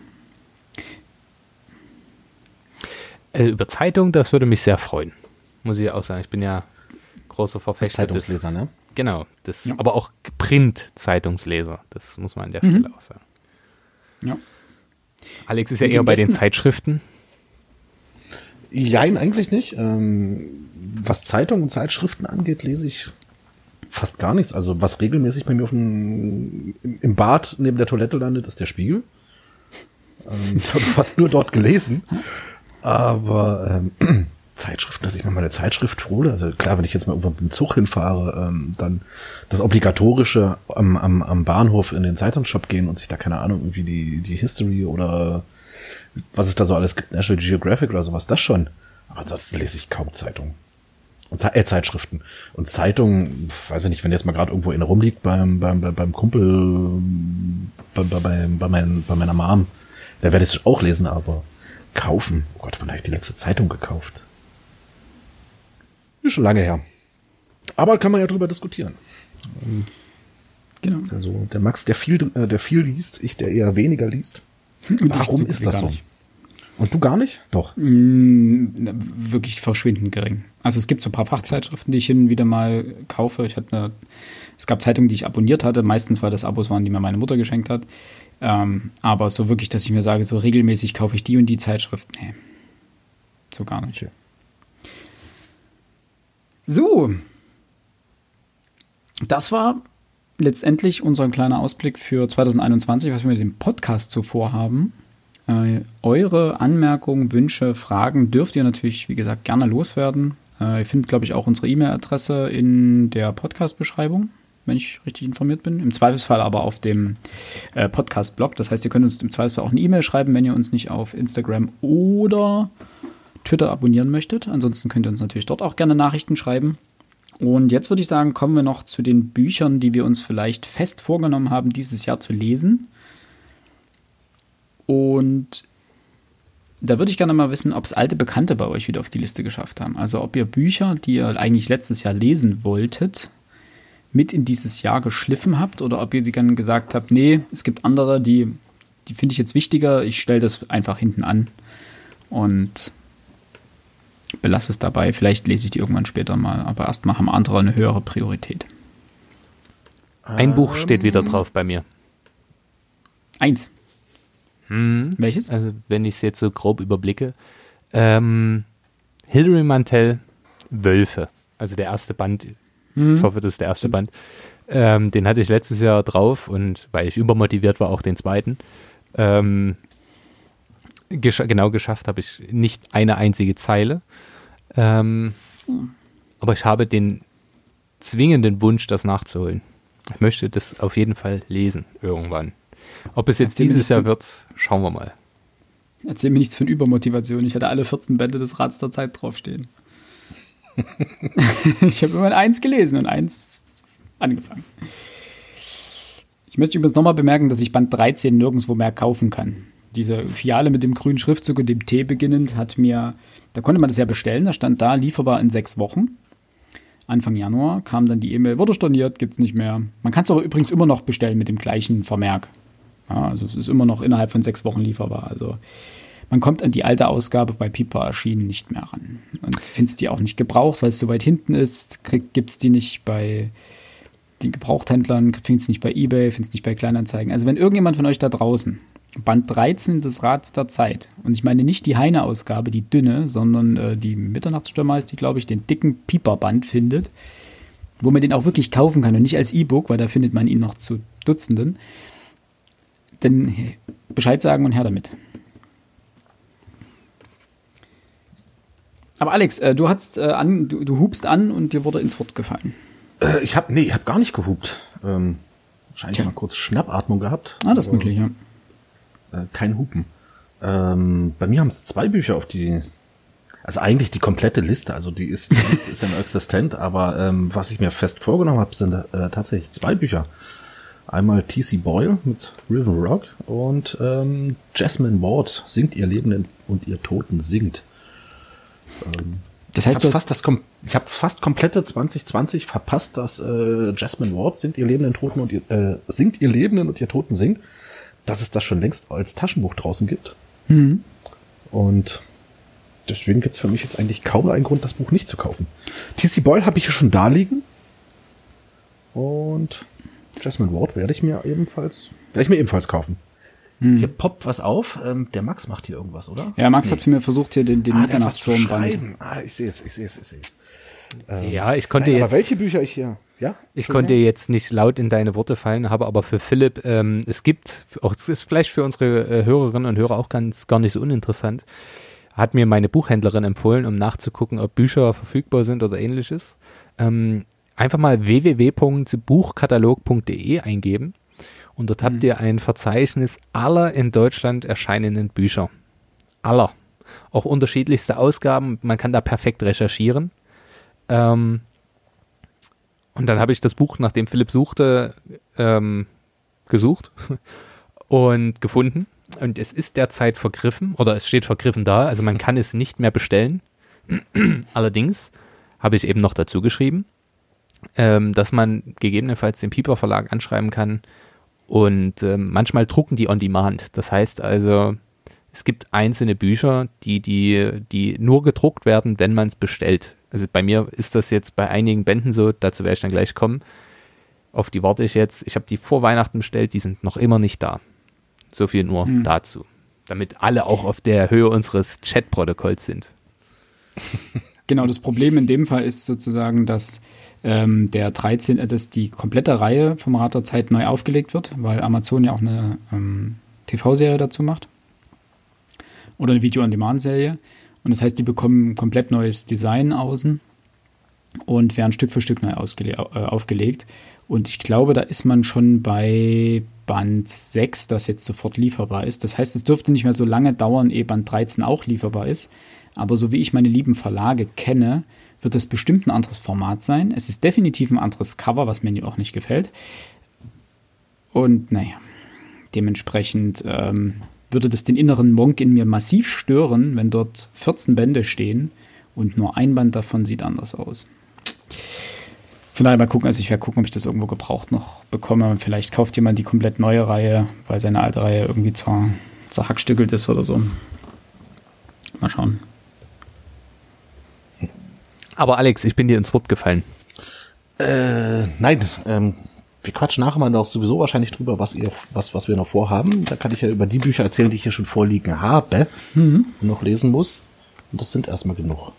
Äh, über Zeitung, das würde mich sehr freuen. Muss ich auch sagen. Ich bin ja großer Verfechter. Zeitungsleser, des, ne? Genau. Das, ja. Aber auch Print-Zeitungsleser. Das muss man an der mhm. Stelle auch sagen. Ja. Alex ist ja eher bei den Zeitschriften. Jein, eigentlich nicht. Ähm, was Zeitungen und Zeitschriften angeht, lese ich fast gar nichts. Also was regelmäßig bei mir auf dem, im Bad neben der Toilette landet, ist der Spiegel. Ähm, ich [LAUGHS] habe fast nur dort gelesen. Aber ähm, [CLEARS THROAT] Zeitschriften, dass ich mir mal eine Zeitschrift hole. Also klar, wenn ich jetzt mal irgendwo mit dem Zug hinfahre, ähm, dann das Obligatorische am, am, am Bahnhof in den Zeitungsshop gehen und sich da, keine Ahnung, irgendwie die, die History oder was es da so alles gibt, National Geographic oder sowas, das schon. Aber ansonsten lese ich kaum Zeitungen. Und äh, Zeitschriften. Und Zeitungen, weiß ich nicht, wenn jetzt mal gerade irgendwo in rumliegt beim, beim, beim Kumpel, bei, bei, bei, bei, mein, bei meiner Mom, da werde ich es auch lesen, aber kaufen. Oh Gott, wann habe ich die letzte Zeitung gekauft? Ist schon lange her. Aber kann man ja drüber diskutieren. Genau. Ist ja so, der Max, der viel, äh, der viel liest, ich, der eher weniger liest. Und Warum ist das so? Nicht. Und du gar nicht? Doch. Mm, wirklich verschwindend gering. Also es gibt so ein paar Fachzeitschriften, die ich hin und wieder mal kaufe. Ich hatte eine, es gab Zeitungen, die ich abonniert hatte, meistens weil das Abos waren, die mir meine Mutter geschenkt hat. Ähm, aber so wirklich, dass ich mir sage, so regelmäßig kaufe ich die und die Zeitschrift, nee. So gar nicht. Okay. So. Das war letztendlich unser kleiner Ausblick für 2021, was wir mit dem Podcast so vorhaben. Äh, eure Anmerkungen, Wünsche, Fragen dürft ihr natürlich, wie gesagt, gerne loswerden. Äh, ihr findet, glaube ich, auch unsere E-Mail-Adresse in der Podcast-Beschreibung, wenn ich richtig informiert bin. Im Zweifelsfall aber auf dem äh, Podcast-Blog. Das heißt, ihr könnt uns im Zweifelsfall auch eine E-Mail schreiben, wenn ihr uns nicht auf Instagram oder Twitter abonnieren möchtet. Ansonsten könnt ihr uns natürlich dort auch gerne Nachrichten schreiben. Und jetzt würde ich sagen, kommen wir noch zu den Büchern, die wir uns vielleicht fest vorgenommen haben, dieses Jahr zu lesen. Und da würde ich gerne mal wissen, ob es alte Bekannte bei euch wieder auf die Liste geschafft haben. Also ob ihr Bücher, die ihr eigentlich letztes Jahr lesen wolltet, mit in dieses Jahr geschliffen habt oder ob ihr sie dann gesagt habt, nee, es gibt andere, die, die finde ich jetzt wichtiger, ich stelle das einfach hinten an. Und belasse es dabei. Vielleicht lese ich die irgendwann später mal, aber erstmal haben andere eine höhere Priorität. Ein ähm, Buch steht wieder drauf bei mir. Eins. Hm, Welches? Also, wenn ich es jetzt so grob überblicke. Ähm, Hilary Mantel, Wölfe. Also der erste Band. Hm. Ich hoffe, das ist der erste Band. Ähm, den hatte ich letztes Jahr drauf und weil ich übermotiviert war, auch den zweiten. Ähm, gesch genau geschafft habe ich nicht eine einzige Zeile. Ähm, aber ich habe den zwingenden Wunsch, das nachzuholen. Ich möchte das auf jeden Fall lesen irgendwann. Ob es jetzt Erzähl dieses Jahr wird, schauen wir mal. Erzähl mir nichts von Übermotivation. Ich hatte alle 14 Bände des Rats der Zeit draufstehen. [LAUGHS] ich habe immer eins gelesen und eins angefangen. Ich möchte übrigens nochmal bemerken, dass ich Band 13 nirgendwo mehr kaufen kann diese Fiale mit dem grünen Schriftzug und dem T beginnend hat mir, da konnte man das ja bestellen, da stand da, lieferbar in sechs Wochen. Anfang Januar kam dann die E-Mail, wurde storniert, gibt es nicht mehr. Man kann es aber übrigens immer noch bestellen mit dem gleichen Vermerk. Ja, also es ist immer noch innerhalb von sechs Wochen lieferbar. Also man kommt an die alte Ausgabe bei Pipa erschienen nicht mehr ran. Und findest die auch nicht gebraucht, weil es so weit hinten ist. Gibt es die nicht bei den Gebrauchthändlern, findest nicht bei Ebay, findest nicht bei Kleinanzeigen. Also wenn irgendjemand von euch da draußen Band 13 des Rats der Zeit. Und ich meine nicht die Heine-Ausgabe, die dünne, sondern äh, die Mitternachtsstürmer heißt die, glaube ich, den dicken Pieper-Band findet, wo man den auch wirklich kaufen kann und nicht als E-Book, weil da findet man ihn noch zu Dutzenden. Denn Bescheid sagen und her damit. Aber Alex, äh, du hast äh, an, du, du hubst an und dir wurde ins Wort gefallen. Äh, ich habe nee, ich habe gar nicht gehupt. Ähm, wahrscheinlich Tja. mal kurz Schnappatmung gehabt. Ah, das ist möglich, ja äh, kein Hupen. Ähm, bei mir haben es zwei Bücher auf die, also eigentlich die komplette Liste, also die ist, die Liste ist ja nur existent, aber ähm, was ich mir fest vorgenommen habe, sind äh, tatsächlich zwei Bücher. Einmal T.C. Boyle mit River Rock und ähm, Jasmine Ward singt ihr Leben und ihr Toten singt. Ähm, das heißt, ich habe fast, das, ich hab fast komplette 2020 verpasst, dass äh, Jasmine Ward singt ihr Leben in Toten und ihr, äh, singt ihr Lebenden und ihr Toten singt, dass es das schon längst als Taschenbuch draußen gibt. Mhm. Und deswegen gibt's für mich jetzt eigentlich kaum einen Grund, das Buch nicht zu kaufen. T.C. Boyle habe ich hier schon da liegen. Und Jasmine Ward werde ich mir ebenfalls, werde ich mir ebenfalls kaufen. Hm. Hier poppt was auf. Ähm, der Max macht hier irgendwas, oder? Ja, Max nee. hat für mir versucht, hier den, den ah, Mitternachtsturm schreiben. Ah, ich sehe es, ich sehe es, ich sehe es. Ähm, ja, ich konnte nein, jetzt. Aber welche Bücher ich hier? Ja. Ich konnte jetzt nicht laut in deine Worte fallen, habe aber für Philipp, ähm, es gibt, auch es ist vielleicht für unsere äh, Hörerinnen und Hörer auch ganz gar nicht so uninteressant, hat mir meine Buchhändlerin empfohlen, um nachzugucken, ob Bücher verfügbar sind oder ähnliches. Ähm, einfach mal www.buchkatalog.de eingeben und dort habt mhm. ihr ein Verzeichnis aller in Deutschland erscheinenden Bücher. Aller. Auch unterschiedlichste Ausgaben. Man kann da perfekt recherchieren. Ähm, und dann habe ich das Buch, nachdem Philipp suchte, ähm, gesucht [LAUGHS] und gefunden. Und es ist derzeit vergriffen oder es steht vergriffen da. Also man kann es nicht mehr bestellen. [CLEARS THROAT] Allerdings habe ich eben noch dazu geschrieben, ähm, dass man gegebenenfalls den Piper Verlag anschreiben kann, und äh, manchmal drucken die on demand. Das heißt also, es gibt einzelne Bücher, die, die, die nur gedruckt werden, wenn man es bestellt. Also bei mir ist das jetzt bei einigen Bänden so, dazu werde ich dann gleich kommen. Auf die warte ich jetzt. Ich habe die vor Weihnachten bestellt, die sind noch immer nicht da. So viel nur hm. dazu. Damit alle auch auf der Höhe unseres Chat-Protokolls sind. [LAUGHS] Genau, das Problem in dem Fall ist sozusagen, dass ähm, der 13, äh, dass die komplette Reihe vom Rat der Zeit neu aufgelegt wird, weil Amazon ja auch eine ähm, TV-Serie dazu macht. Oder eine Video-on-Demand-Serie. Und das heißt, die bekommen komplett neues Design außen und werden Stück für Stück neu äh, aufgelegt. Und ich glaube, da ist man schon bei Band 6, das jetzt sofort lieferbar ist. Das heißt, es dürfte nicht mehr so lange dauern, ehe Band 13 auch lieferbar ist. Aber so wie ich meine lieben Verlage kenne, wird es bestimmt ein anderes Format sein. Es ist definitiv ein anderes Cover, was mir auch nicht gefällt. Und naja, dementsprechend ähm, würde das den inneren Monk in mir massiv stören, wenn dort 14 Bände stehen und nur ein Band davon sieht anders aus. Von daher mal gucken, also ich werde gucken, ob ich das irgendwo gebraucht noch bekomme. Vielleicht kauft jemand die komplett neue Reihe, weil seine alte Reihe irgendwie zerhackstückelt ist oder so. Mal schauen. Aber Alex, ich bin dir ins Wort gefallen. Äh, nein, ähm, wir quatschen nachher mal noch sowieso wahrscheinlich drüber, was ihr, was, was wir noch vorhaben. Da kann ich ja über die Bücher erzählen, die ich hier schon vorliegen habe mhm. und noch lesen muss. Und das sind erstmal genug.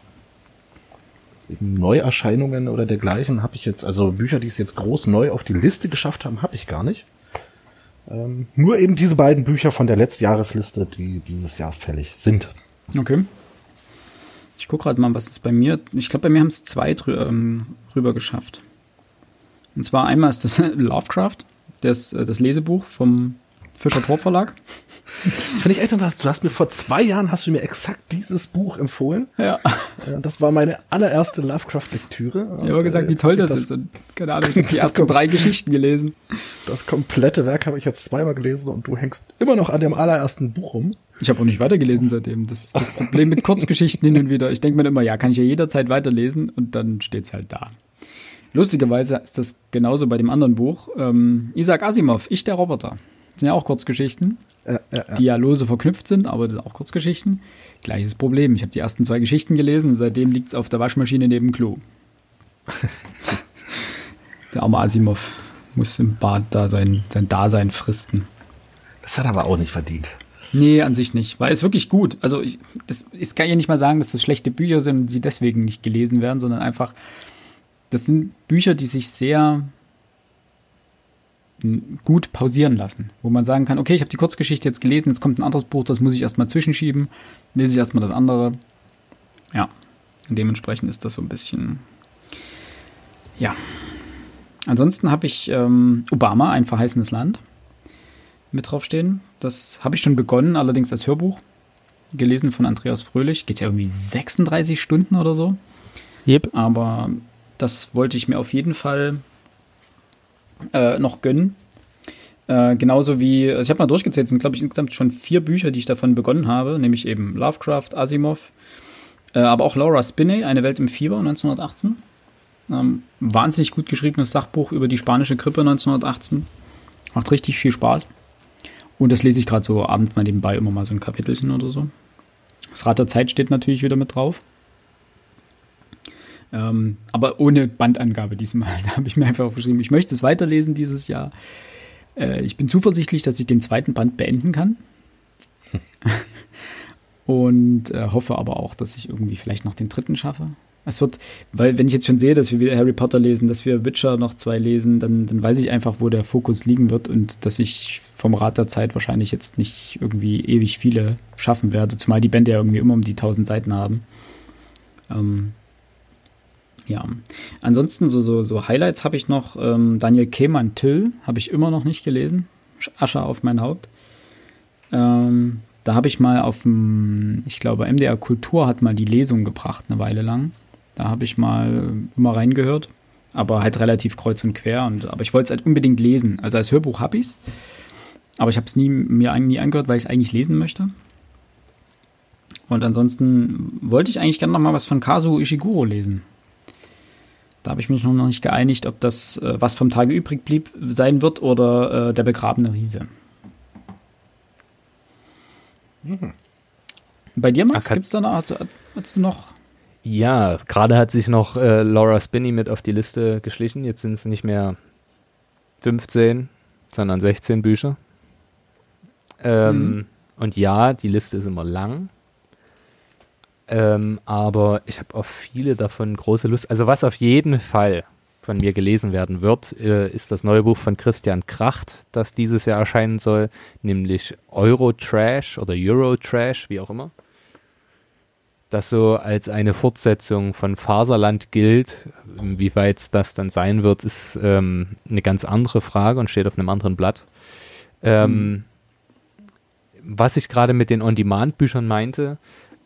Deswegen Neuerscheinungen oder dergleichen habe ich jetzt, also Bücher, die es jetzt groß neu auf die Liste geschafft haben, habe ich gar nicht. Ähm, nur eben diese beiden Bücher von der Letztjahresliste, die dieses Jahr fällig sind. Okay. Ich gucke gerade mal, was ist bei mir. Ich glaube, bei mir haben es zwei drü ähm, rüber geschafft. Und zwar einmal ist das [LAUGHS] Lovecraft, das, äh, das Lesebuch vom Fischer Torp Verlag. [LAUGHS] Finde ich echt interessant. Du hast mir vor zwei Jahren hast du mir exakt dieses Buch empfohlen. Ja. Äh, das war meine allererste Lovecraft-Lektüre. Ich habe gesagt, wie toll das, das, ist. Und keine Ahnung, ich habe die [LAUGHS] ersten drei Geschichten gelesen. Das komplette Werk habe ich jetzt zweimal gelesen und du hängst immer noch an dem allerersten Buch rum. Ich habe auch nicht weitergelesen seitdem. Das ist das Problem mit Kurzgeschichten hin und wieder. Ich denke mir immer, ja, kann ich ja jederzeit weiterlesen und dann steht es halt da. Lustigerweise ist das genauso bei dem anderen Buch. Ähm, Isaac Asimov, Ich der Roboter. Das sind ja auch Kurzgeschichten, ja, ja, ja. die ja lose verknüpft sind, aber das sind auch Kurzgeschichten. Gleiches Problem. Ich habe die ersten zwei Geschichten gelesen und seitdem liegt es auf der Waschmaschine neben Klo. [LAUGHS] der arme Asimov muss im Bad da sein, sein Dasein fristen. Das hat er aber auch nicht verdient. Nee, an sich nicht. Weil es wirklich gut. Also ich, das, ich kann ja nicht mal sagen, dass das schlechte Bücher sind und sie deswegen nicht gelesen werden, sondern einfach, das sind Bücher, die sich sehr gut pausieren lassen, wo man sagen kann, okay, ich habe die Kurzgeschichte jetzt gelesen, jetzt kommt ein anderes Buch, das muss ich erstmal zwischenschieben, lese ich erstmal das andere. Ja, dementsprechend ist das so ein bisschen, ja. Ansonsten habe ich ähm, Obama, ein verheißenes Land, mit draufstehen. Das habe ich schon begonnen, allerdings als Hörbuch. gelesen von Andreas Fröhlich. Geht ja irgendwie 36 Stunden oder so. Yep. Aber das wollte ich mir auf jeden Fall äh, noch gönnen. Äh, genauso wie, also ich habe mal durchgezählt, sind glaube ich insgesamt schon vier Bücher, die ich davon begonnen habe, nämlich eben Lovecraft, Asimov, äh, aber auch Laura Spinney, Eine Welt im Fieber 1918. Ähm, wahnsinnig gut geschriebenes Sachbuch über die spanische Grippe 1918. Macht richtig viel Spaß. Und das lese ich gerade so abends mal nebenbei immer mal so ein Kapitelchen oder so. Das Rad der Zeit steht natürlich wieder mit drauf. Ähm, aber ohne Bandangabe diesmal. [LAUGHS] Da habe ich mir einfach aufgeschrieben, ich möchte es weiterlesen dieses Jahr. Äh, ich bin zuversichtlich, dass ich den zweiten Band beenden kann. [LAUGHS] Und äh, hoffe aber auch, dass ich irgendwie vielleicht noch den dritten schaffe. Es wird, weil wenn ich jetzt schon sehe, dass wir wieder Harry Potter lesen, dass wir Witcher noch zwei lesen, dann, dann weiß ich einfach, wo der Fokus liegen wird und dass ich vom Rat der Zeit wahrscheinlich jetzt nicht irgendwie ewig viele schaffen werde, zumal die Bände ja irgendwie immer um die 1000 Seiten haben. Ähm, ja, ansonsten so, so, so Highlights habe ich noch. Ähm, Daniel Kehlmann Till habe ich immer noch nicht gelesen. Asche auf mein Haupt. Ähm, da habe ich mal auf dem, ich glaube, MDR Kultur hat mal die Lesung gebracht, eine Weile lang. Da habe ich mal immer reingehört, aber halt relativ kreuz und quer. Und, aber ich wollte es halt unbedingt lesen. Also als Hörbuch habe ich es, aber ich habe es mir nie angehört, weil ich es eigentlich lesen möchte. Und ansonsten wollte ich eigentlich gerne noch mal was von Kazuo Ishiguro lesen. Da habe ich mich noch nicht geeinigt, ob das, äh, was vom Tage übrig blieb, sein wird oder äh, der begrabene Riese. Mhm. Bei dir, Max, gibt es da noch, hast, hast, du noch? Ja, gerade hat sich noch äh, Laura Spinney mit auf die Liste geschlichen. Jetzt sind es nicht mehr 15, sondern 16 Bücher. Ähm, mhm. Und ja, die Liste ist immer lang. Ähm, aber ich habe auf viele davon große Lust. Also was auf jeden Fall von mir gelesen werden wird, äh, ist das neue Buch von Christian Kracht, das dieses Jahr erscheinen soll, nämlich Eurotrash oder Eurotrash, wie auch immer. Das so als eine Fortsetzung von Faserland gilt. Wie weit das dann sein wird, ist ähm, eine ganz andere Frage und steht auf einem anderen Blatt. Ähm, mhm. Was ich gerade mit den On-Demand-Büchern meinte,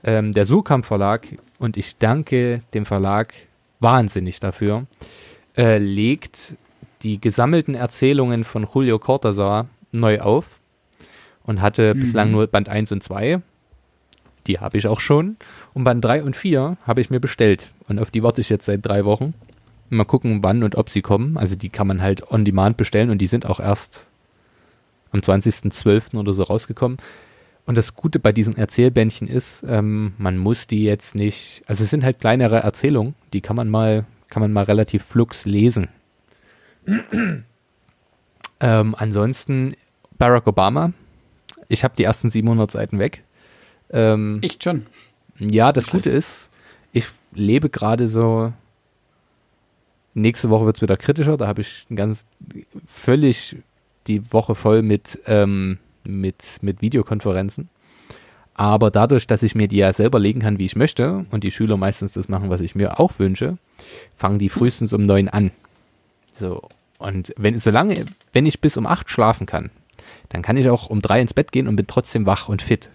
ähm, der Surkamp Verlag, und ich danke dem Verlag wahnsinnig dafür, äh, legt die gesammelten Erzählungen von Julio Cortázar neu auf und hatte mhm. bislang nur Band 1 und 2. Die habe ich auch schon. Und Band 3 und 4 habe ich mir bestellt. Und auf die warte ich jetzt seit drei Wochen. Mal gucken, wann und ob sie kommen. Also die kann man halt on demand bestellen und die sind auch erst am 20.12. oder so rausgekommen. Und das Gute bei diesen Erzählbändchen ist, ähm, man muss die jetzt nicht, also es sind halt kleinere Erzählungen, die kann man mal kann man mal relativ flux lesen. [CLEARS THROAT] ähm, ansonsten Barack Obama. Ich habe die ersten 700 Seiten weg. Ähm, Echt schon? Ja, das Gute ist, ich lebe gerade so. Nächste Woche wird es wieder kritischer. Da habe ich ganz völlig die Woche voll mit, ähm, mit, mit Videokonferenzen. Aber dadurch, dass ich mir die ja selber legen kann, wie ich möchte, und die Schüler meistens das machen, was ich mir auch wünsche, fangen die frühestens um neun an. So. Und wenn, solange, wenn ich bis um acht schlafen kann, dann kann ich auch um drei ins Bett gehen und bin trotzdem wach und fit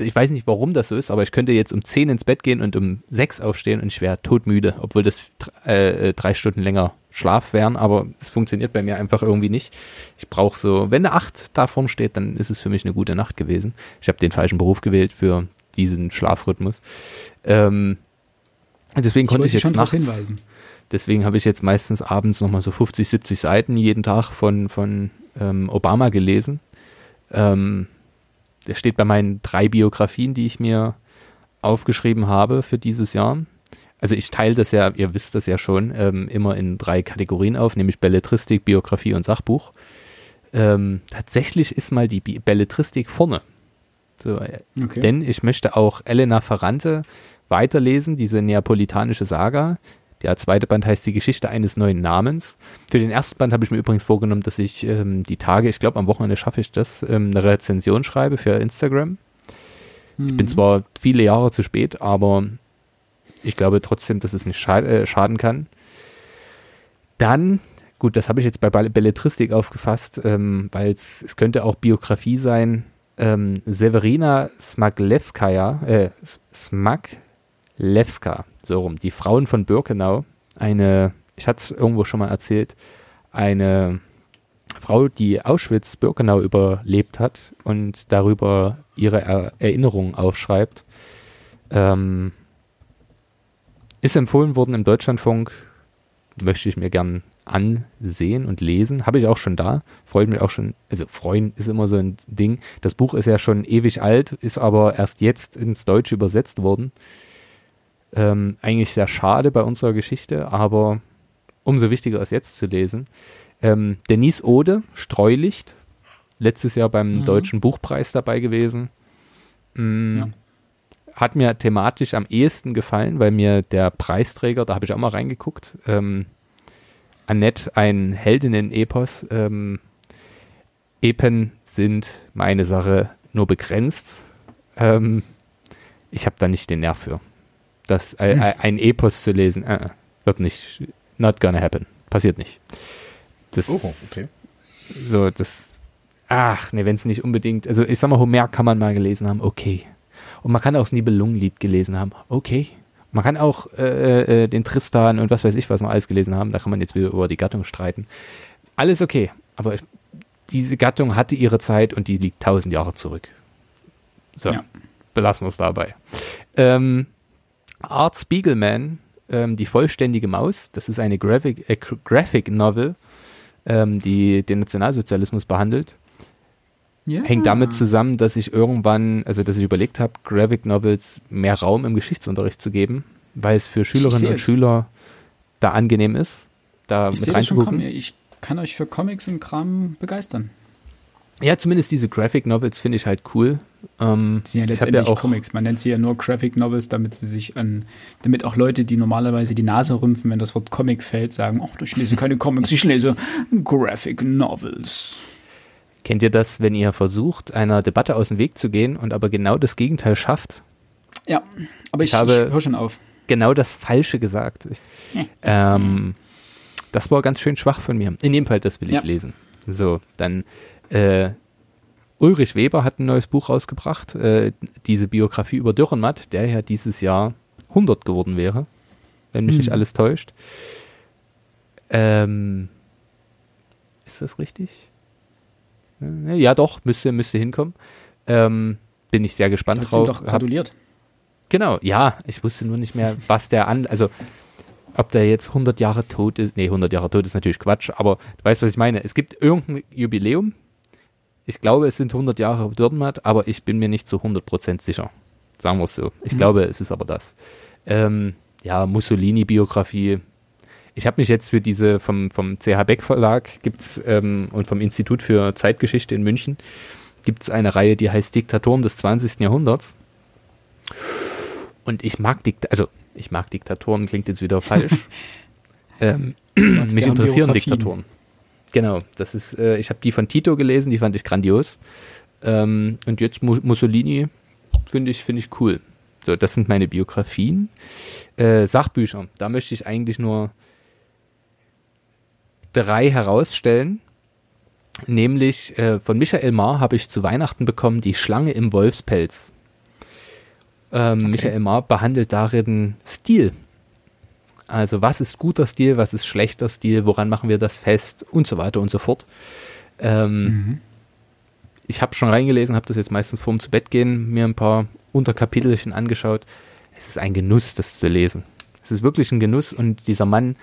ich weiß nicht, warum das so ist, aber ich könnte jetzt um 10 ins Bett gehen und um 6 aufstehen und ich wäre todmüde, obwohl das äh, drei Stunden länger Schlaf wären, aber es funktioniert bei mir einfach irgendwie nicht. Ich brauche so, wenn eine 8 da vorne steht, dann ist es für mich eine gute Nacht gewesen. Ich habe den falschen Beruf gewählt für diesen Schlafrhythmus. Ähm, deswegen konnte ich, ich jetzt nachts, hinweisen. deswegen habe ich jetzt meistens abends nochmal so 50, 70 Seiten jeden Tag von, von ähm, Obama gelesen. Ähm, der steht bei meinen drei Biografien, die ich mir aufgeschrieben habe für dieses Jahr. Also ich teile das ja, ihr wisst das ja schon, ähm, immer in drei Kategorien auf, nämlich Belletristik, Biografie und Sachbuch. Ähm, tatsächlich ist mal die Bi Belletristik vorne. So, äh, okay. Denn ich möchte auch Elena Ferrante weiterlesen, diese neapolitanische Saga. Der zweite Band heißt Die Geschichte eines neuen Namens. Für den ersten Band habe ich mir übrigens vorgenommen, dass ich ähm, die Tage, ich glaube am Wochenende schaffe ich das, ähm, eine Rezension schreibe für Instagram. Mhm. Ich bin mhm. zwar viele Jahre zu spät, aber ich glaube trotzdem, dass es nicht scha äh, schaden kann. Dann, gut, das habe ich jetzt bei Belletristik aufgefasst, ähm, weil es könnte auch Biografie sein. ähm, Severina Smaglewskaja, äh, Smaglewska, so rum, die Frauen von Birkenau, eine, ich hatte es irgendwo schon mal erzählt, eine Frau, die Auschwitz-Birkenau überlebt hat und darüber ihre er Erinnerungen aufschreibt. Ähm, ist empfohlen worden im Deutschlandfunk, möchte ich mir gern ansehen und lesen. Habe ich auch schon da. Freut mich auch schon. Also freuen ist immer so ein Ding. Das Buch ist ja schon ewig alt, ist aber erst jetzt ins Deutsche übersetzt worden. Ähm, eigentlich sehr schade bei unserer Geschichte, aber umso wichtiger ist jetzt zu lesen. Ähm, Denise Ode, Streulicht, letztes Jahr beim mhm. Deutschen Buchpreis dabei gewesen. Mm, ja. Hat mir thematisch am ehesten gefallen, weil mir der Preisträger, da habe ich auch mal reingeguckt, ähm, Annette ein Heldinnen-Epos. Ähm, Epen sind meine Sache nur begrenzt. Ähm, ich habe da nicht den Nerv für. Das, äh, hm. ein Epos zu lesen, äh, wird nicht, not gonna happen. Passiert nicht. Das, oh, okay. So, das, ach, ne, wenn es nicht unbedingt, also ich sag mal, Homer kann man mal gelesen haben, okay. Und man kann auch das Nibelungenlied gelesen haben, okay. Man kann auch äh, äh, den Tristan und was weiß ich was noch alles gelesen haben. Da kann man jetzt wieder über die Gattung streiten. Alles okay, aber diese Gattung hatte ihre Zeit und die liegt tausend Jahre zurück. So, ja. belassen wir es dabei. Ähm, Art Spiegelman, ähm, die vollständige Maus, das ist eine Graphic, äh, Graphic Novel, ähm, die den Nationalsozialismus behandelt. Ja. Hängt damit zusammen, dass ich irgendwann, also dass ich überlegt habe, Graphic Novels mehr Raum im Geschichtsunterricht zu geben, weil es für Schülerinnen und Schüler da angenehm ist, da ich mit reinzugucken. Ich kann euch für Comics und Kram begeistern. Ja, zumindest diese Graphic Novels finde ich halt cool. Ähm, sie sind ja letztendlich ja auch Comics. Man nennt sie ja nur Graphic Novels, damit sie sich an, damit auch Leute, die normalerweise die Nase rümpfen, wenn das Wort Comic fällt, sagen, oh, ich lese keine Comics, ich lese Graphic Novels. Kennt ihr das, wenn ihr versucht, einer Debatte aus dem Weg zu gehen und aber genau das Gegenteil schafft? Ja, aber ich, ich, ich höre schon auf. Genau das Falsche gesagt. Ich, ähm, das war ganz schön schwach von mir. In dem Fall, das will ich ja. lesen. So, dann äh, Ulrich Weber hat ein neues Buch rausgebracht, äh, diese Biografie über Dürrenmatt, der ja dieses Jahr 100 geworden wäre, wenn mich hm. nicht alles täuscht. Ähm, ist das richtig? Äh, ja, doch, müsste, müsste hinkommen. Ähm, bin ich sehr gespannt Hast drauf. Du doch gratuliert. Hab, genau, ja, ich wusste nur nicht mehr, was der an, also ob der jetzt 100 Jahre tot ist. Nee, 100 Jahre tot ist natürlich Quatsch, aber du weißt, was ich meine. Es gibt irgendein Jubiläum. Ich glaube, es sind 100 Jahre Dürrenmatt, aber ich bin mir nicht zu 100% sicher. Sagen wir es so. Ich mhm. glaube, es ist aber das. Ähm, ja, Mussolini-Biografie ich habe mich jetzt für diese vom, vom CH Beck Verlag gibt's, ähm, und vom Institut für Zeitgeschichte in München gibt es eine Reihe, die heißt Diktatoren des 20. Jahrhunderts. Und ich mag Diktatoren, also ich mag Diktatoren, klingt jetzt wieder falsch. [LAUGHS] ähm, mich interessieren Diktatoren. Genau, das ist, äh, ich habe die von Tito gelesen, die fand ich grandios. Ähm, und jetzt Mussolini finde ich, finde ich cool. So, das sind meine Biografien. Äh, Sachbücher, da möchte ich eigentlich nur drei herausstellen. Nämlich äh, von Michael Marr habe ich zu Weihnachten bekommen die Schlange im Wolfspelz. Ähm, okay. Michael Marr behandelt darin Stil. Also was ist guter Stil, was ist schlechter Stil, woran machen wir das fest und so weiter und so fort. Ähm, mhm. Ich habe schon reingelesen, habe das jetzt meistens vorm zu Bett gehen, mir ein paar Unterkapitelchen angeschaut. Es ist ein Genuss, das zu lesen. Es ist wirklich ein Genuss und dieser Mann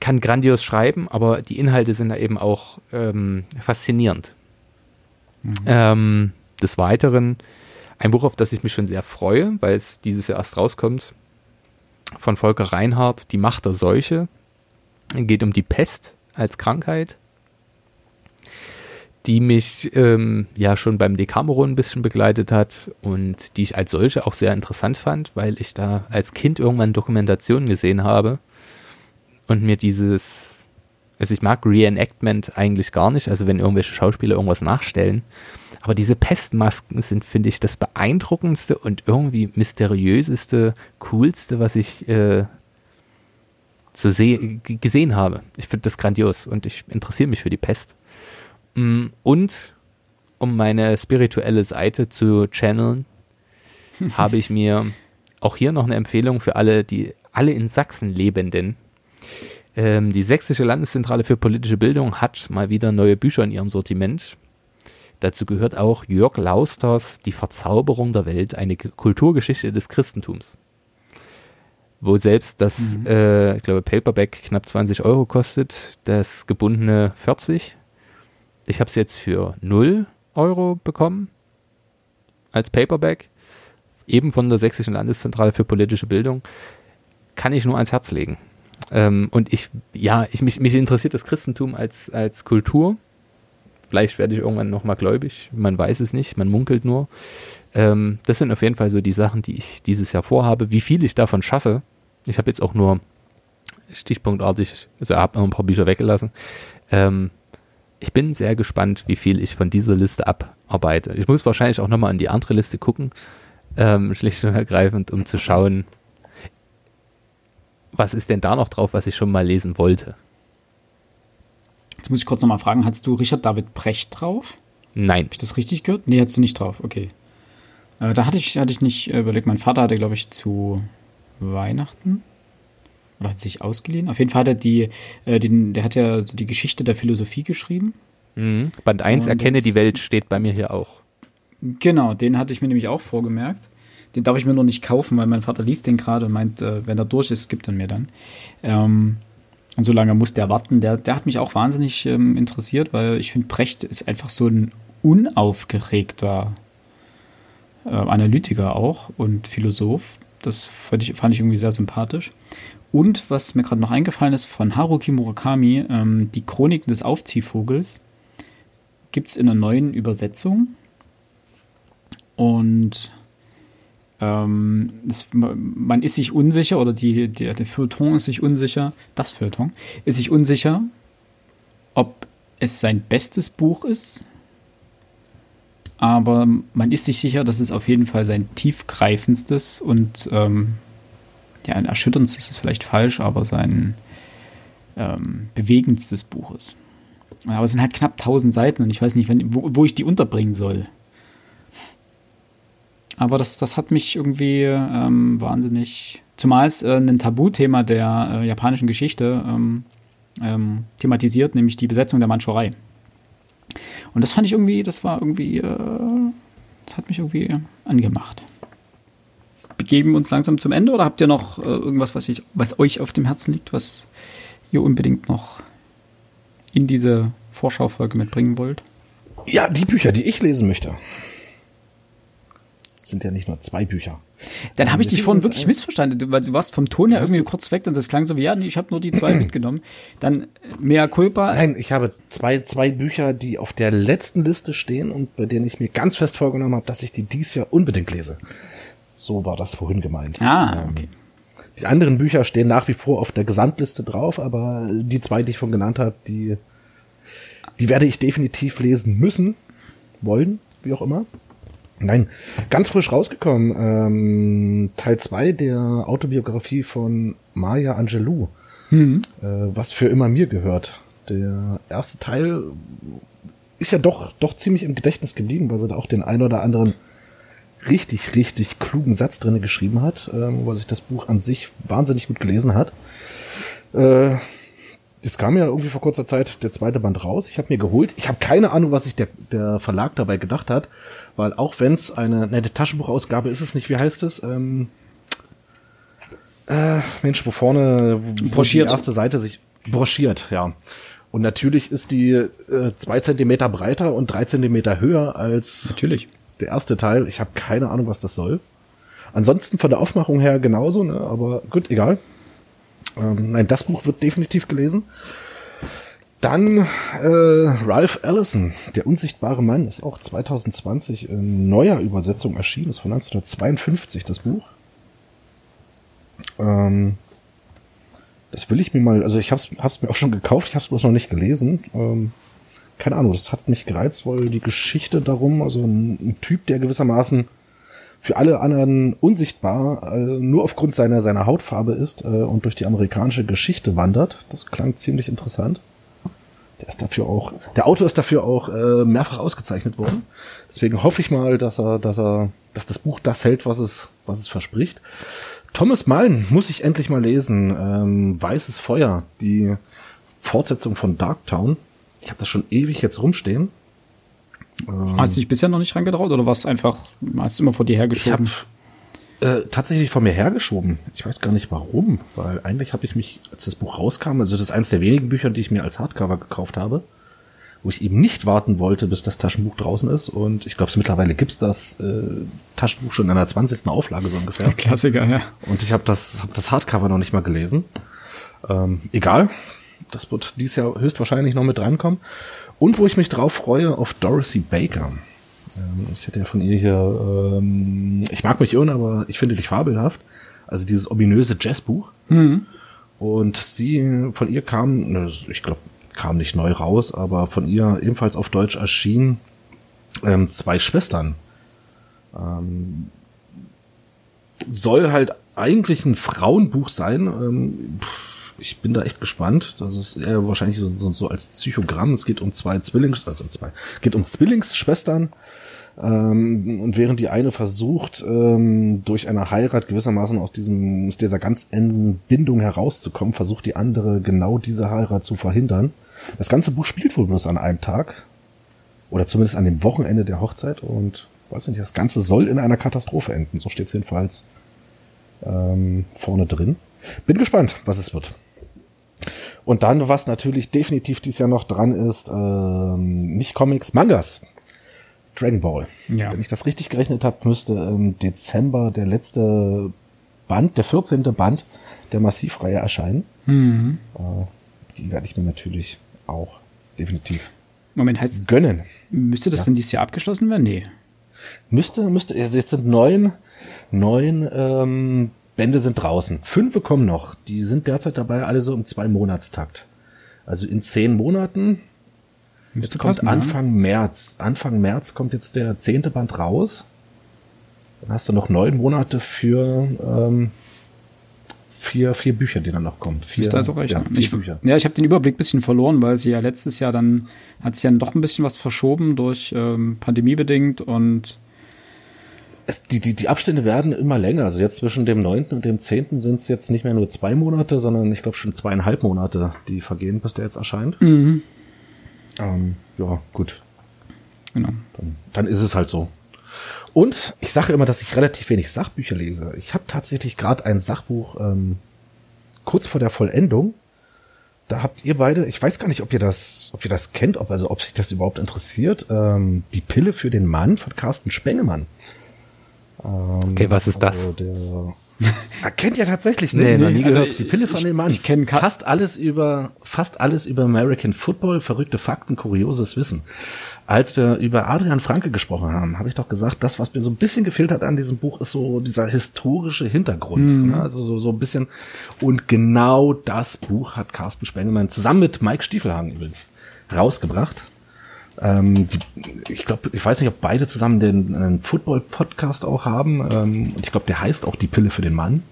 kann grandios schreiben, aber die Inhalte sind da eben auch ähm, faszinierend. Mhm. Ähm, des Weiteren ein Buch, auf das ich mich schon sehr freue, weil es dieses Jahr erst rauskommt, von Volker Reinhardt, Die Macht der Seuche. Es geht um die Pest als Krankheit, die mich ähm, ja schon beim Decameron ein bisschen begleitet hat und die ich als solche auch sehr interessant fand, weil ich da als Kind irgendwann Dokumentationen gesehen habe und mir dieses, also ich mag Reenactment eigentlich gar nicht, also wenn irgendwelche Schauspieler irgendwas nachstellen, aber diese Pestmasken sind, finde ich, das beeindruckendste und irgendwie mysteriöseste, coolste, was ich äh, so gesehen habe. Ich finde das grandios und ich interessiere mich für die Pest. Mm, und um meine spirituelle Seite zu channeln, [LAUGHS] habe ich mir auch hier noch eine Empfehlung für alle, die alle in Sachsen lebenden. Ähm, die Sächsische Landeszentrale für politische Bildung hat mal wieder neue Bücher in ihrem Sortiment. Dazu gehört auch Jörg Lausters Die Verzauberung der Welt, eine Kulturgeschichte des Christentums. Wo selbst das, mhm. äh, ich glaube, Paperback knapp 20 Euro kostet, das gebundene 40. Ich habe es jetzt für 0 Euro bekommen als Paperback, eben von der Sächsischen Landeszentrale für politische Bildung. Kann ich nur ans Herz legen. Ähm, und ich, ja, ich, mich, mich interessiert das Christentum als, als Kultur Vielleicht werde ich irgendwann nochmal gläubig, man weiß es nicht, man munkelt nur. Ähm, das sind auf jeden Fall so die Sachen, die ich dieses Jahr vorhabe. Wie viel ich davon schaffe, ich habe jetzt auch nur stichpunktartig, also habe noch ein paar Bücher weggelassen. Ähm, ich bin sehr gespannt, wie viel ich von dieser Liste abarbeite. Ich muss wahrscheinlich auch nochmal in die andere Liste gucken, ähm, [LAUGHS] schlicht und ergreifend, um zu schauen, was ist denn da noch drauf, was ich schon mal lesen wollte. Jetzt muss ich kurz nochmal fragen, hast du Richard David Precht drauf? Nein. Habe ich das richtig gehört? Nee, hast du nicht drauf, okay. Äh, da hatte ich, hatte ich nicht äh, überlegt, mein Vater hatte, glaube ich, zu Weihnachten oder hat sich ausgeliehen. Auf jeden Fall hat er die, äh, den, der hat ja die Geschichte der Philosophie geschrieben. Mhm. Band 1, Erkenne die Welt, steht bei mir hier auch. Genau, den hatte ich mir nämlich auch vorgemerkt. Den darf ich mir noch nicht kaufen, weil mein Vater liest den gerade und meint, äh, wenn er durch ist, gibt er mir dann. Ähm, und so lange muss der warten. Der, der hat mich auch wahnsinnig ähm, interessiert, weil ich finde, Brecht ist einfach so ein unaufgeregter äh, Analytiker auch und Philosoph. Das fand ich, fand ich irgendwie sehr sympathisch. Und was mir gerade noch eingefallen ist, von Haruki Murakami, ähm, die Chroniken des Aufziehvogels, gibt es in einer neuen Übersetzung. Und ähm, das, man ist sich unsicher, oder die, die, der Feuilleton ist sich unsicher, das Feuilleton ist sich unsicher, ob es sein bestes Buch ist, aber man ist sich sicher, dass es auf jeden Fall sein tiefgreifendstes und ähm, ja, ein erschütterndstes ist vielleicht falsch, aber sein ähm, bewegendstes Buch ist. Aber es sind halt knapp 1000 Seiten und ich weiß nicht, wenn, wo, wo ich die unterbringen soll. Aber das, das hat mich irgendwie ähm, wahnsinnig, zumal es äh, ein Tabuthema der äh, japanischen Geschichte ähm, ähm, thematisiert, nämlich die Besetzung der Mandschurei. Und das fand ich irgendwie, das war irgendwie, äh, das hat mich irgendwie angemacht. Begeben wir uns langsam zum Ende oder habt ihr noch äh, irgendwas, was, ich, was euch auf dem Herzen liegt, was ihr unbedingt noch in diese Vorschaufolge mitbringen wollt? Ja, die Bücher, die ich lesen möchte sind ja nicht nur zwei Bücher. Dann habe ich dich vorhin wirklich missverstanden, weil du warst vom Ton her irgendwie du? kurz weg und das klang so wie, ja, nee, ich habe nur die zwei [CLEARS THROAT] mitgenommen. Dann mehr Culpa. Nein, ich habe zwei, zwei Bücher, die auf der letzten Liste stehen und bei denen ich mir ganz fest vorgenommen habe, dass ich die dies Jahr unbedingt lese. So war das vorhin gemeint. Ah, ähm, okay. Die anderen Bücher stehen nach wie vor auf der Gesamtliste drauf, aber die zwei, die ich von genannt habe, die, die werde ich definitiv lesen müssen, wollen, wie auch immer. Nein, ganz frisch rausgekommen. Ähm, Teil 2 der Autobiografie von Maya Angelou. Mhm. Äh, was für immer mir gehört. Der erste Teil ist ja doch, doch ziemlich im Gedächtnis geblieben, weil sie da auch den ein oder anderen richtig, richtig klugen Satz drinne geschrieben hat, ähm, weil sich das Buch an sich wahnsinnig gut gelesen hat. Äh, Jetzt kam ja irgendwie vor kurzer Zeit der zweite Band raus. Ich habe mir geholt. Ich habe keine Ahnung, was sich der, der Verlag dabei gedacht hat, weil auch wenn es eine nette Taschenbuchausgabe ist, es nicht. Wie heißt es? Ähm, äh, Mensch, wo vorne wo broschiert. die erste Seite sich broschiert, ja. Und natürlich ist die äh, zwei Zentimeter breiter und drei Zentimeter höher als natürlich der erste Teil. Ich habe keine Ahnung, was das soll. Ansonsten von der Aufmachung her genauso, ne? aber gut, egal. Ähm, nein, das Buch wird definitiv gelesen. Dann äh, Ralph Ellison, Der unsichtbare Mann, ist auch 2020 in neuer Übersetzung erschienen, ist von 1952 das Buch. Ähm, das will ich mir mal, also ich hab's, hab's mir auch schon gekauft, ich hab's bloß noch nicht gelesen. Ähm, keine Ahnung, das hat mich gereizt, weil die Geschichte darum, also ein, ein Typ, der gewissermaßen für alle anderen unsichtbar, äh, nur aufgrund seiner, seiner Hautfarbe ist äh, und durch die amerikanische Geschichte wandert. Das klang ziemlich interessant. Der ist dafür auch, der Autor ist dafür auch äh, mehrfach ausgezeichnet worden. Deswegen hoffe ich mal, dass er, dass er, dass das Buch das hält, was es, was es verspricht. Thomas Mann muss ich endlich mal lesen. Ähm, Weißes Feuer, die Fortsetzung von Darktown. Ich habe das schon ewig jetzt rumstehen. Ähm, hast du dich bisher noch nicht reingetraut oder warst einfach, hast du immer vor dir hergeschoben? Ich habe äh, tatsächlich vor mir hergeschoben. Ich weiß gar nicht warum, weil eigentlich habe ich mich, als das Buch rauskam, also das ist eines der wenigen Bücher, die ich mir als Hardcover gekauft habe, wo ich eben nicht warten wollte, bis das Taschenbuch draußen ist. Und ich glaube, mittlerweile gibt's das äh, Taschenbuch schon in einer 20. Auflage so ungefähr. Der [LAUGHS] Klassiker, ja. Und ich habe das, hab das Hardcover noch nicht mal gelesen. Ähm, egal, das wird dieses Jahr höchstwahrscheinlich noch mit reinkommen. Und wo ich mich drauf freue, auf Dorothy Baker. Ähm, ich hätte ja von ihr hier, ähm, ich mag mich irren, aber ich finde dich fabelhaft. Also dieses ominöse Jazzbuch. Mhm. Und sie, von ihr kam, ne, ich glaube, kam nicht neu raus, aber von ihr ebenfalls auf Deutsch erschien ähm, zwei Schwestern. Ähm, soll halt eigentlich ein Frauenbuch sein. Ähm, pff, ich bin da echt gespannt. Das ist eher wahrscheinlich so, so als Psychogramm. Es geht um zwei Zwillings, also zwei, geht um Zwillingsschwestern. Ähm, und während die eine versucht, ähm, durch eine Heirat gewissermaßen aus diesem, aus dieser ganz engen Bindung herauszukommen, versucht die andere genau diese Heirat zu verhindern. Das ganze Buch spielt wohl bloß an einem Tag. Oder zumindest an dem Wochenende der Hochzeit. Und weiß nicht, das Ganze soll in einer Katastrophe enden. So steht es jedenfalls ähm, vorne drin. Bin gespannt, was es wird. Und dann, was natürlich definitiv dieses Jahr noch dran ist, ähm, nicht Comics, Mangas. Dragon Ball. Ja. Wenn ich das richtig gerechnet habe, müsste im Dezember der letzte Band, der 14. Band der Massivreihe erscheinen. Mhm. Äh, die werde ich mir natürlich auch definitiv Moment, heißt gönnen. Müsste das ja. denn dieses Jahr abgeschlossen werden? Nee. Müsste, müsste, also jetzt sind neun, neun ähm, Bände sind draußen. Fünf kommen noch. Die sind derzeit dabei, alle so im Zwei-Monatstakt. Also in zehn Monaten. Jetzt kommt passen, Anfang ja. März. Anfang März kommt jetzt der zehnte Band raus. Dann hast du noch neun Monate für ähm, vier, vier Bücher, die dann noch kommen. Vier, ist also recht. Ja, vier ich, Bücher. Ja, ich habe den Überblick bisschen verloren, weil sie ja letztes Jahr dann hat sie ja doch ein bisschen was verschoben durch ähm, Pandemie bedingt und es, die, die, die Abstände werden immer länger. Also jetzt zwischen dem 9. und dem 10. sind es jetzt nicht mehr nur zwei Monate, sondern ich glaube schon zweieinhalb Monate, die vergehen, bis der jetzt erscheint. Mhm. Ähm, ja, gut. Genau. Dann, dann ist es halt so. Und ich sage immer, dass ich relativ wenig Sachbücher lese. Ich habe tatsächlich gerade ein Sachbuch ähm, kurz vor der Vollendung. Da habt ihr beide, ich weiß gar nicht, ob ihr das, ob ihr das kennt, ob also ob sich das überhaupt interessiert. Ähm, die Pille für den Mann von Carsten Spengemann. Ähm, okay, was ist also das? Er [LAUGHS] kennt ja tatsächlich nicht. Nee, noch nie also gehört. Die Pille von dem Mann. Ich kenne fast alles über fast alles über American Football, verrückte Fakten, kurioses Wissen. Als wir über Adrian Franke gesprochen haben, habe ich doch gesagt, das, was mir so ein bisschen gefehlt hat an diesem Buch, ist so dieser historische Hintergrund. Mhm. Ne? Also so, so ein bisschen. Und genau das Buch hat Carsten Spengemann zusammen mit Mike Stiefelhagen übrigens rausgebracht. Ähm, die, ich glaube, ich weiß nicht, ob beide zusammen den, Football-Podcast auch haben. Ähm, und ich glaube, der heißt auch Die Pille für den Mann.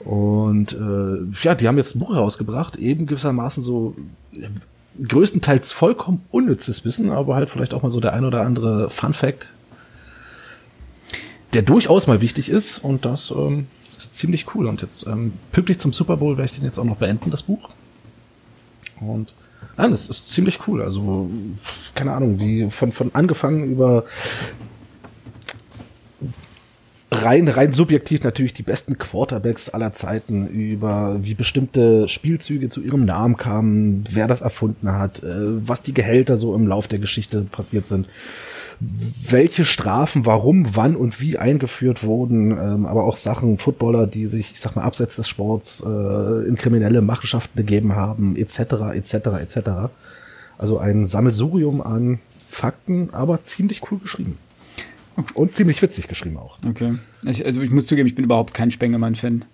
Und äh, ja, die haben jetzt ein Buch herausgebracht, eben gewissermaßen so größtenteils vollkommen unnützes Wissen, aber halt vielleicht auch mal so der ein oder andere Fun Fact, der durchaus mal wichtig ist. Und das ähm, ist ziemlich cool. Und jetzt ähm, pünktlich zum Super Bowl werde ich den jetzt auch noch beenden, das Buch. Und Nein, das ist ziemlich cool. Also, keine Ahnung, wie von, von angefangen über rein, rein subjektiv natürlich die besten Quarterbacks aller Zeiten, über wie bestimmte Spielzüge zu ihrem Namen kamen, wer das erfunden hat, äh, was die Gehälter so im Lauf der Geschichte passiert sind welche Strafen warum, wann und wie eingeführt wurden, ähm, aber auch Sachen, Footballer, die sich, ich sag mal, abseits des Sports äh, in kriminelle Machenschaften begeben haben, etc., etc., etc. Also ein Sammelsurium an Fakten, aber ziemlich cool geschrieben. Und ziemlich witzig geschrieben auch. Okay. Ich, also ich muss zugeben, ich bin überhaupt kein Spengemann-Fan.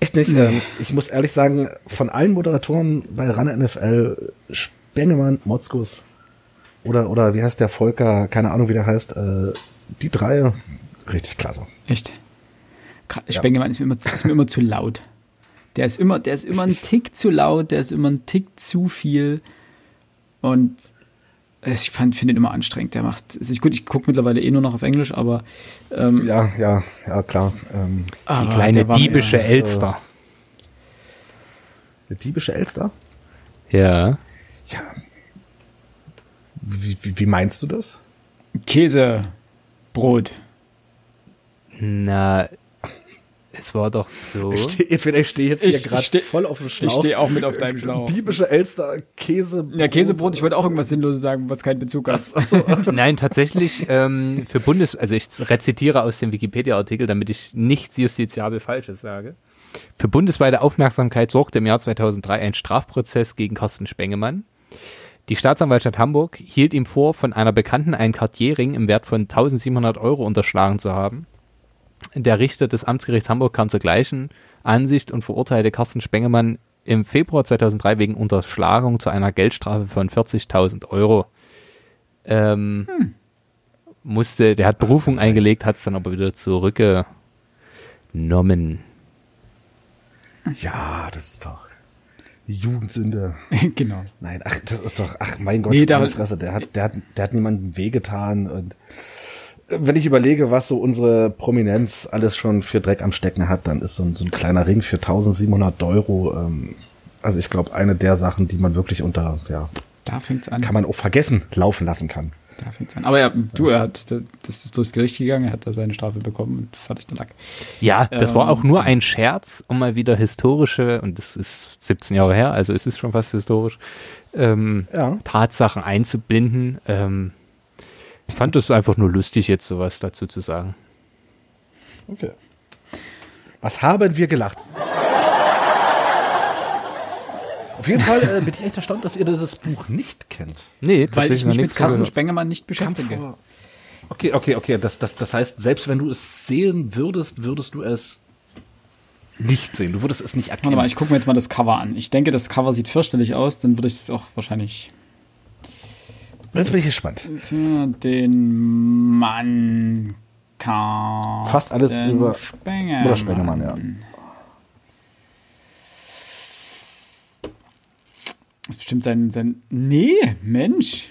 Echt nicht. Nee. Ähm, ich muss ehrlich sagen, von allen Moderatoren bei RAN NFL, Spengemann, Motzkus, oder, oder wie heißt der Volker, keine Ahnung, wie der heißt, äh, die drei, richtig klasse. Echt? Spengemann ja. ist, mir immer, ist mir immer zu laut. Der ist immer, der ist immer ein Tick zu laut, der ist immer ein Tick zu viel. Und ich finde ihn immer anstrengend. Der macht, ist gut, ich gucke mittlerweile eh nur noch auf Englisch, aber ähm, ja, ja, ja, klar. Ähm, die kleine diebische Elster. Äh, diebische Elster? Ja. Ja. Wie, wie, wie meinst du das? Käse, Brot. Na, es war doch so. Ich stehe steh jetzt hier gerade voll auf dem Schlauch. Ich stehe auch mit auf deinem Schlauch. Diebische Elster, Käse. Ja, Käsebrot. Ich wollte auch irgendwas Sinnloses sagen, was keinen Bezug hat. So. [LAUGHS] Nein, tatsächlich ähm, für Bundes, also ich rezitiere aus dem Wikipedia-Artikel, damit ich nichts justiziabel Falsches sage. Für bundesweite Aufmerksamkeit sorgte im Jahr 2003 ein Strafprozess gegen Carsten Spengemann. Die Staatsanwaltschaft Hamburg hielt ihm vor, von einer Bekannten einen Cartierring im Wert von 1700 Euro unterschlagen zu haben. Der Richter des Amtsgerichts Hamburg kam zur gleichen Ansicht und verurteilte Carsten Spengemann im Februar 2003 wegen Unterschlagung zu einer Geldstrafe von 40.000 Euro. Ähm, hm. Musste, der hat Berufung eingelegt, hat es dann aber wieder zurückgenommen. Ja, das ist doch Jugendsünde. [LAUGHS] genau. Nein, ach, das ist doch, ach mein Gott, nee, da, Fresse, der hat, der hat, der hat niemandem wehgetan und wenn ich überlege, was so unsere Prominenz alles schon für Dreck am Stecken hat, dann ist so ein, so ein kleiner Ring für 1700 Euro, ähm, also ich glaube, eine der Sachen, die man wirklich unter, ja, da fängt's an. Kann man auch vergessen laufen lassen kann. Da fängt's an. Aber ja, du, er hat, das ist durchs Gericht gegangen, er hat da seine Strafe bekommen und fertig der Lack. Ja, das ähm, war auch nur ein Scherz, um mal wieder historische, und das ist 17 Jahre her, also es ist schon fast historisch, ähm, ja. Tatsachen einzubinden. Ähm, ich fand es einfach nur lustig, jetzt sowas dazu zu sagen. Okay. Was haben wir gelacht? Auf jeden Fall äh, bin ich echt erstaunt, dass ihr dieses Buch nicht kennt. Nee, weil ich mich mit Carsten Spengemann nicht beschäftige. Okay, okay, okay. Das, das, das heißt, selbst wenn du es sehen würdest, würdest du es nicht sehen. Du würdest es nicht erkennen. Warte mal, ich gucke mir jetzt mal das Cover an. Ich denke, das Cover sieht fürchterlich aus, dann würde ich es auch wahrscheinlich Jetzt bin ich gespannt. Für den Mann Carsten Fast alles über Spengemann. Oder Spengemann, ja. Das ist bestimmt sein, sein. Nee, Mensch.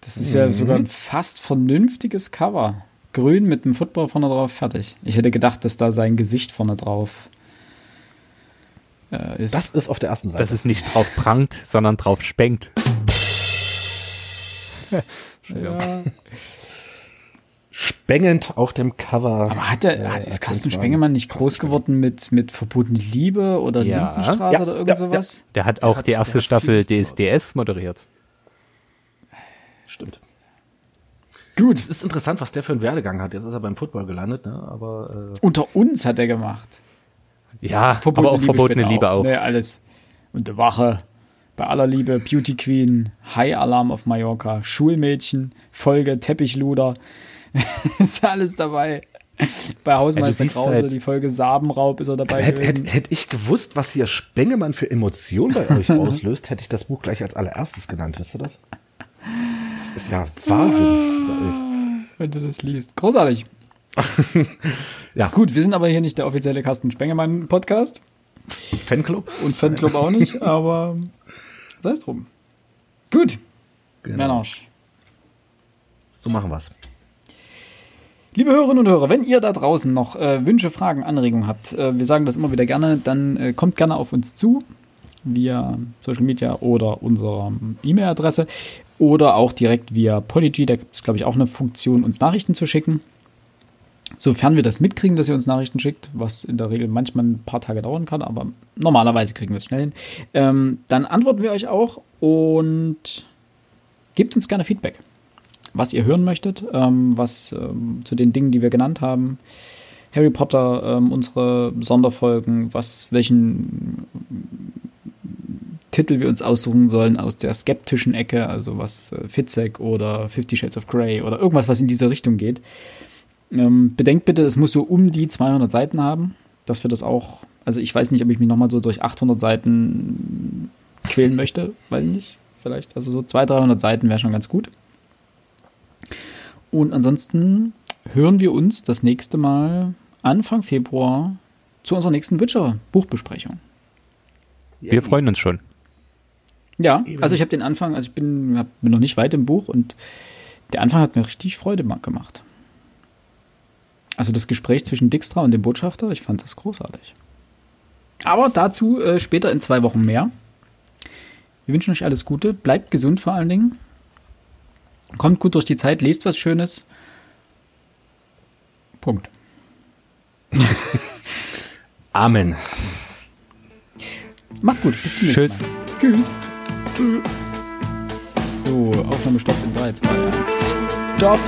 Das ist mhm. ja sogar ein fast vernünftiges Cover. Grün mit einem Football vorne drauf, fertig. Ich hätte gedacht, dass da sein Gesicht vorne drauf äh, ist. Das ist auf der ersten Seite. Das ist nicht drauf prangt, sondern drauf spenkt. [LAUGHS] ja. Spengend auf dem Cover. Aber hat der, äh, ist Carsten Spengemann nicht groß geworden mit, mit Verbotene Liebe oder ja. Lindenstraße ja, oder irgend ja, sowas? Der hat auch der die erste Staffel DSDS moderiert. Stimmt. Gut. Es ist interessant, was der für einen Werdegang hat. Jetzt ist er beim Football gelandet, ne? aber. Äh Unter uns hat er gemacht. Ja, verbotene aber auch Liebe verbotene Liebe auch. auch. Nee, alles. Und der Wache bei aller Liebe, Beauty Queen, High Alarm auf Mallorca, Schulmädchen, Folge, Teppichluder. [LAUGHS] ist alles dabei. Bei Hausmeister ja, Krause, halt die Folge Sabenraub ist er dabei. Hätte hätt, hätt ich gewusst, was hier Spengemann für Emotionen bei euch [LAUGHS] auslöst, hätte ich das Buch gleich als allererstes genannt, wisst ihr das? Das ist ja Wahnsinn. Wenn du das liest. Großartig. [LAUGHS] ja. Gut, wir sind aber hier nicht der offizielle Carsten Spengemann Podcast. Fanclub? Und Fanclub auch nicht, aber sei es drum. Gut. Genau. Menage. So machen wir's. Liebe Hörerinnen und Hörer, wenn ihr da draußen noch äh, Wünsche, Fragen, Anregungen habt, äh, wir sagen das immer wieder gerne, dann äh, kommt gerne auf uns zu via Social Media oder unserer E-Mail-Adresse oder auch direkt via Polyg. Da gibt es, glaube ich, auch eine Funktion, uns Nachrichten zu schicken. Sofern wir das mitkriegen, dass ihr uns Nachrichten schickt, was in der Regel manchmal ein paar Tage dauern kann, aber normalerweise kriegen wir es schnell hin, ähm, dann antworten wir euch auch und gebt uns gerne Feedback, was ihr hören möchtet, ähm, was ähm, zu den Dingen, die wir genannt haben. Harry Potter, ähm, unsere Sonderfolgen, was, welchen Titel wir uns aussuchen sollen aus der skeptischen Ecke, also was äh, Fitzek oder Fifty Shades of Grey oder irgendwas, was in diese Richtung geht. Ähm, bedenkt bitte, es muss so um die 200 Seiten haben, dass wir das auch, also ich weiß nicht, ob ich mich nochmal so durch 800 Seiten quälen möchte, weiß nicht, vielleicht, also so 200, 300 Seiten wäre schon ganz gut. Und ansonsten hören wir uns das nächste Mal Anfang Februar zu unserer nächsten Witcher-Buchbesprechung. Wir freuen uns schon. Ja, also ich habe den Anfang, also ich bin, hab, bin noch nicht weit im Buch und der Anfang hat mir richtig Freude gemacht. Also das Gespräch zwischen Dijkstra und dem Botschafter, ich fand das großartig. Aber dazu äh, später in zwei Wochen mehr. Wir wünschen euch alles Gute, bleibt gesund vor allen Dingen. Kommt gut durch die Zeit, lest was Schönes. Punkt. [LAUGHS] Amen. Macht's gut, bis zum nächsten Tschüss. Mal. Tschüss. Tschüss. So, Aufnahme stoppt in 3, 2, 1. Stopp!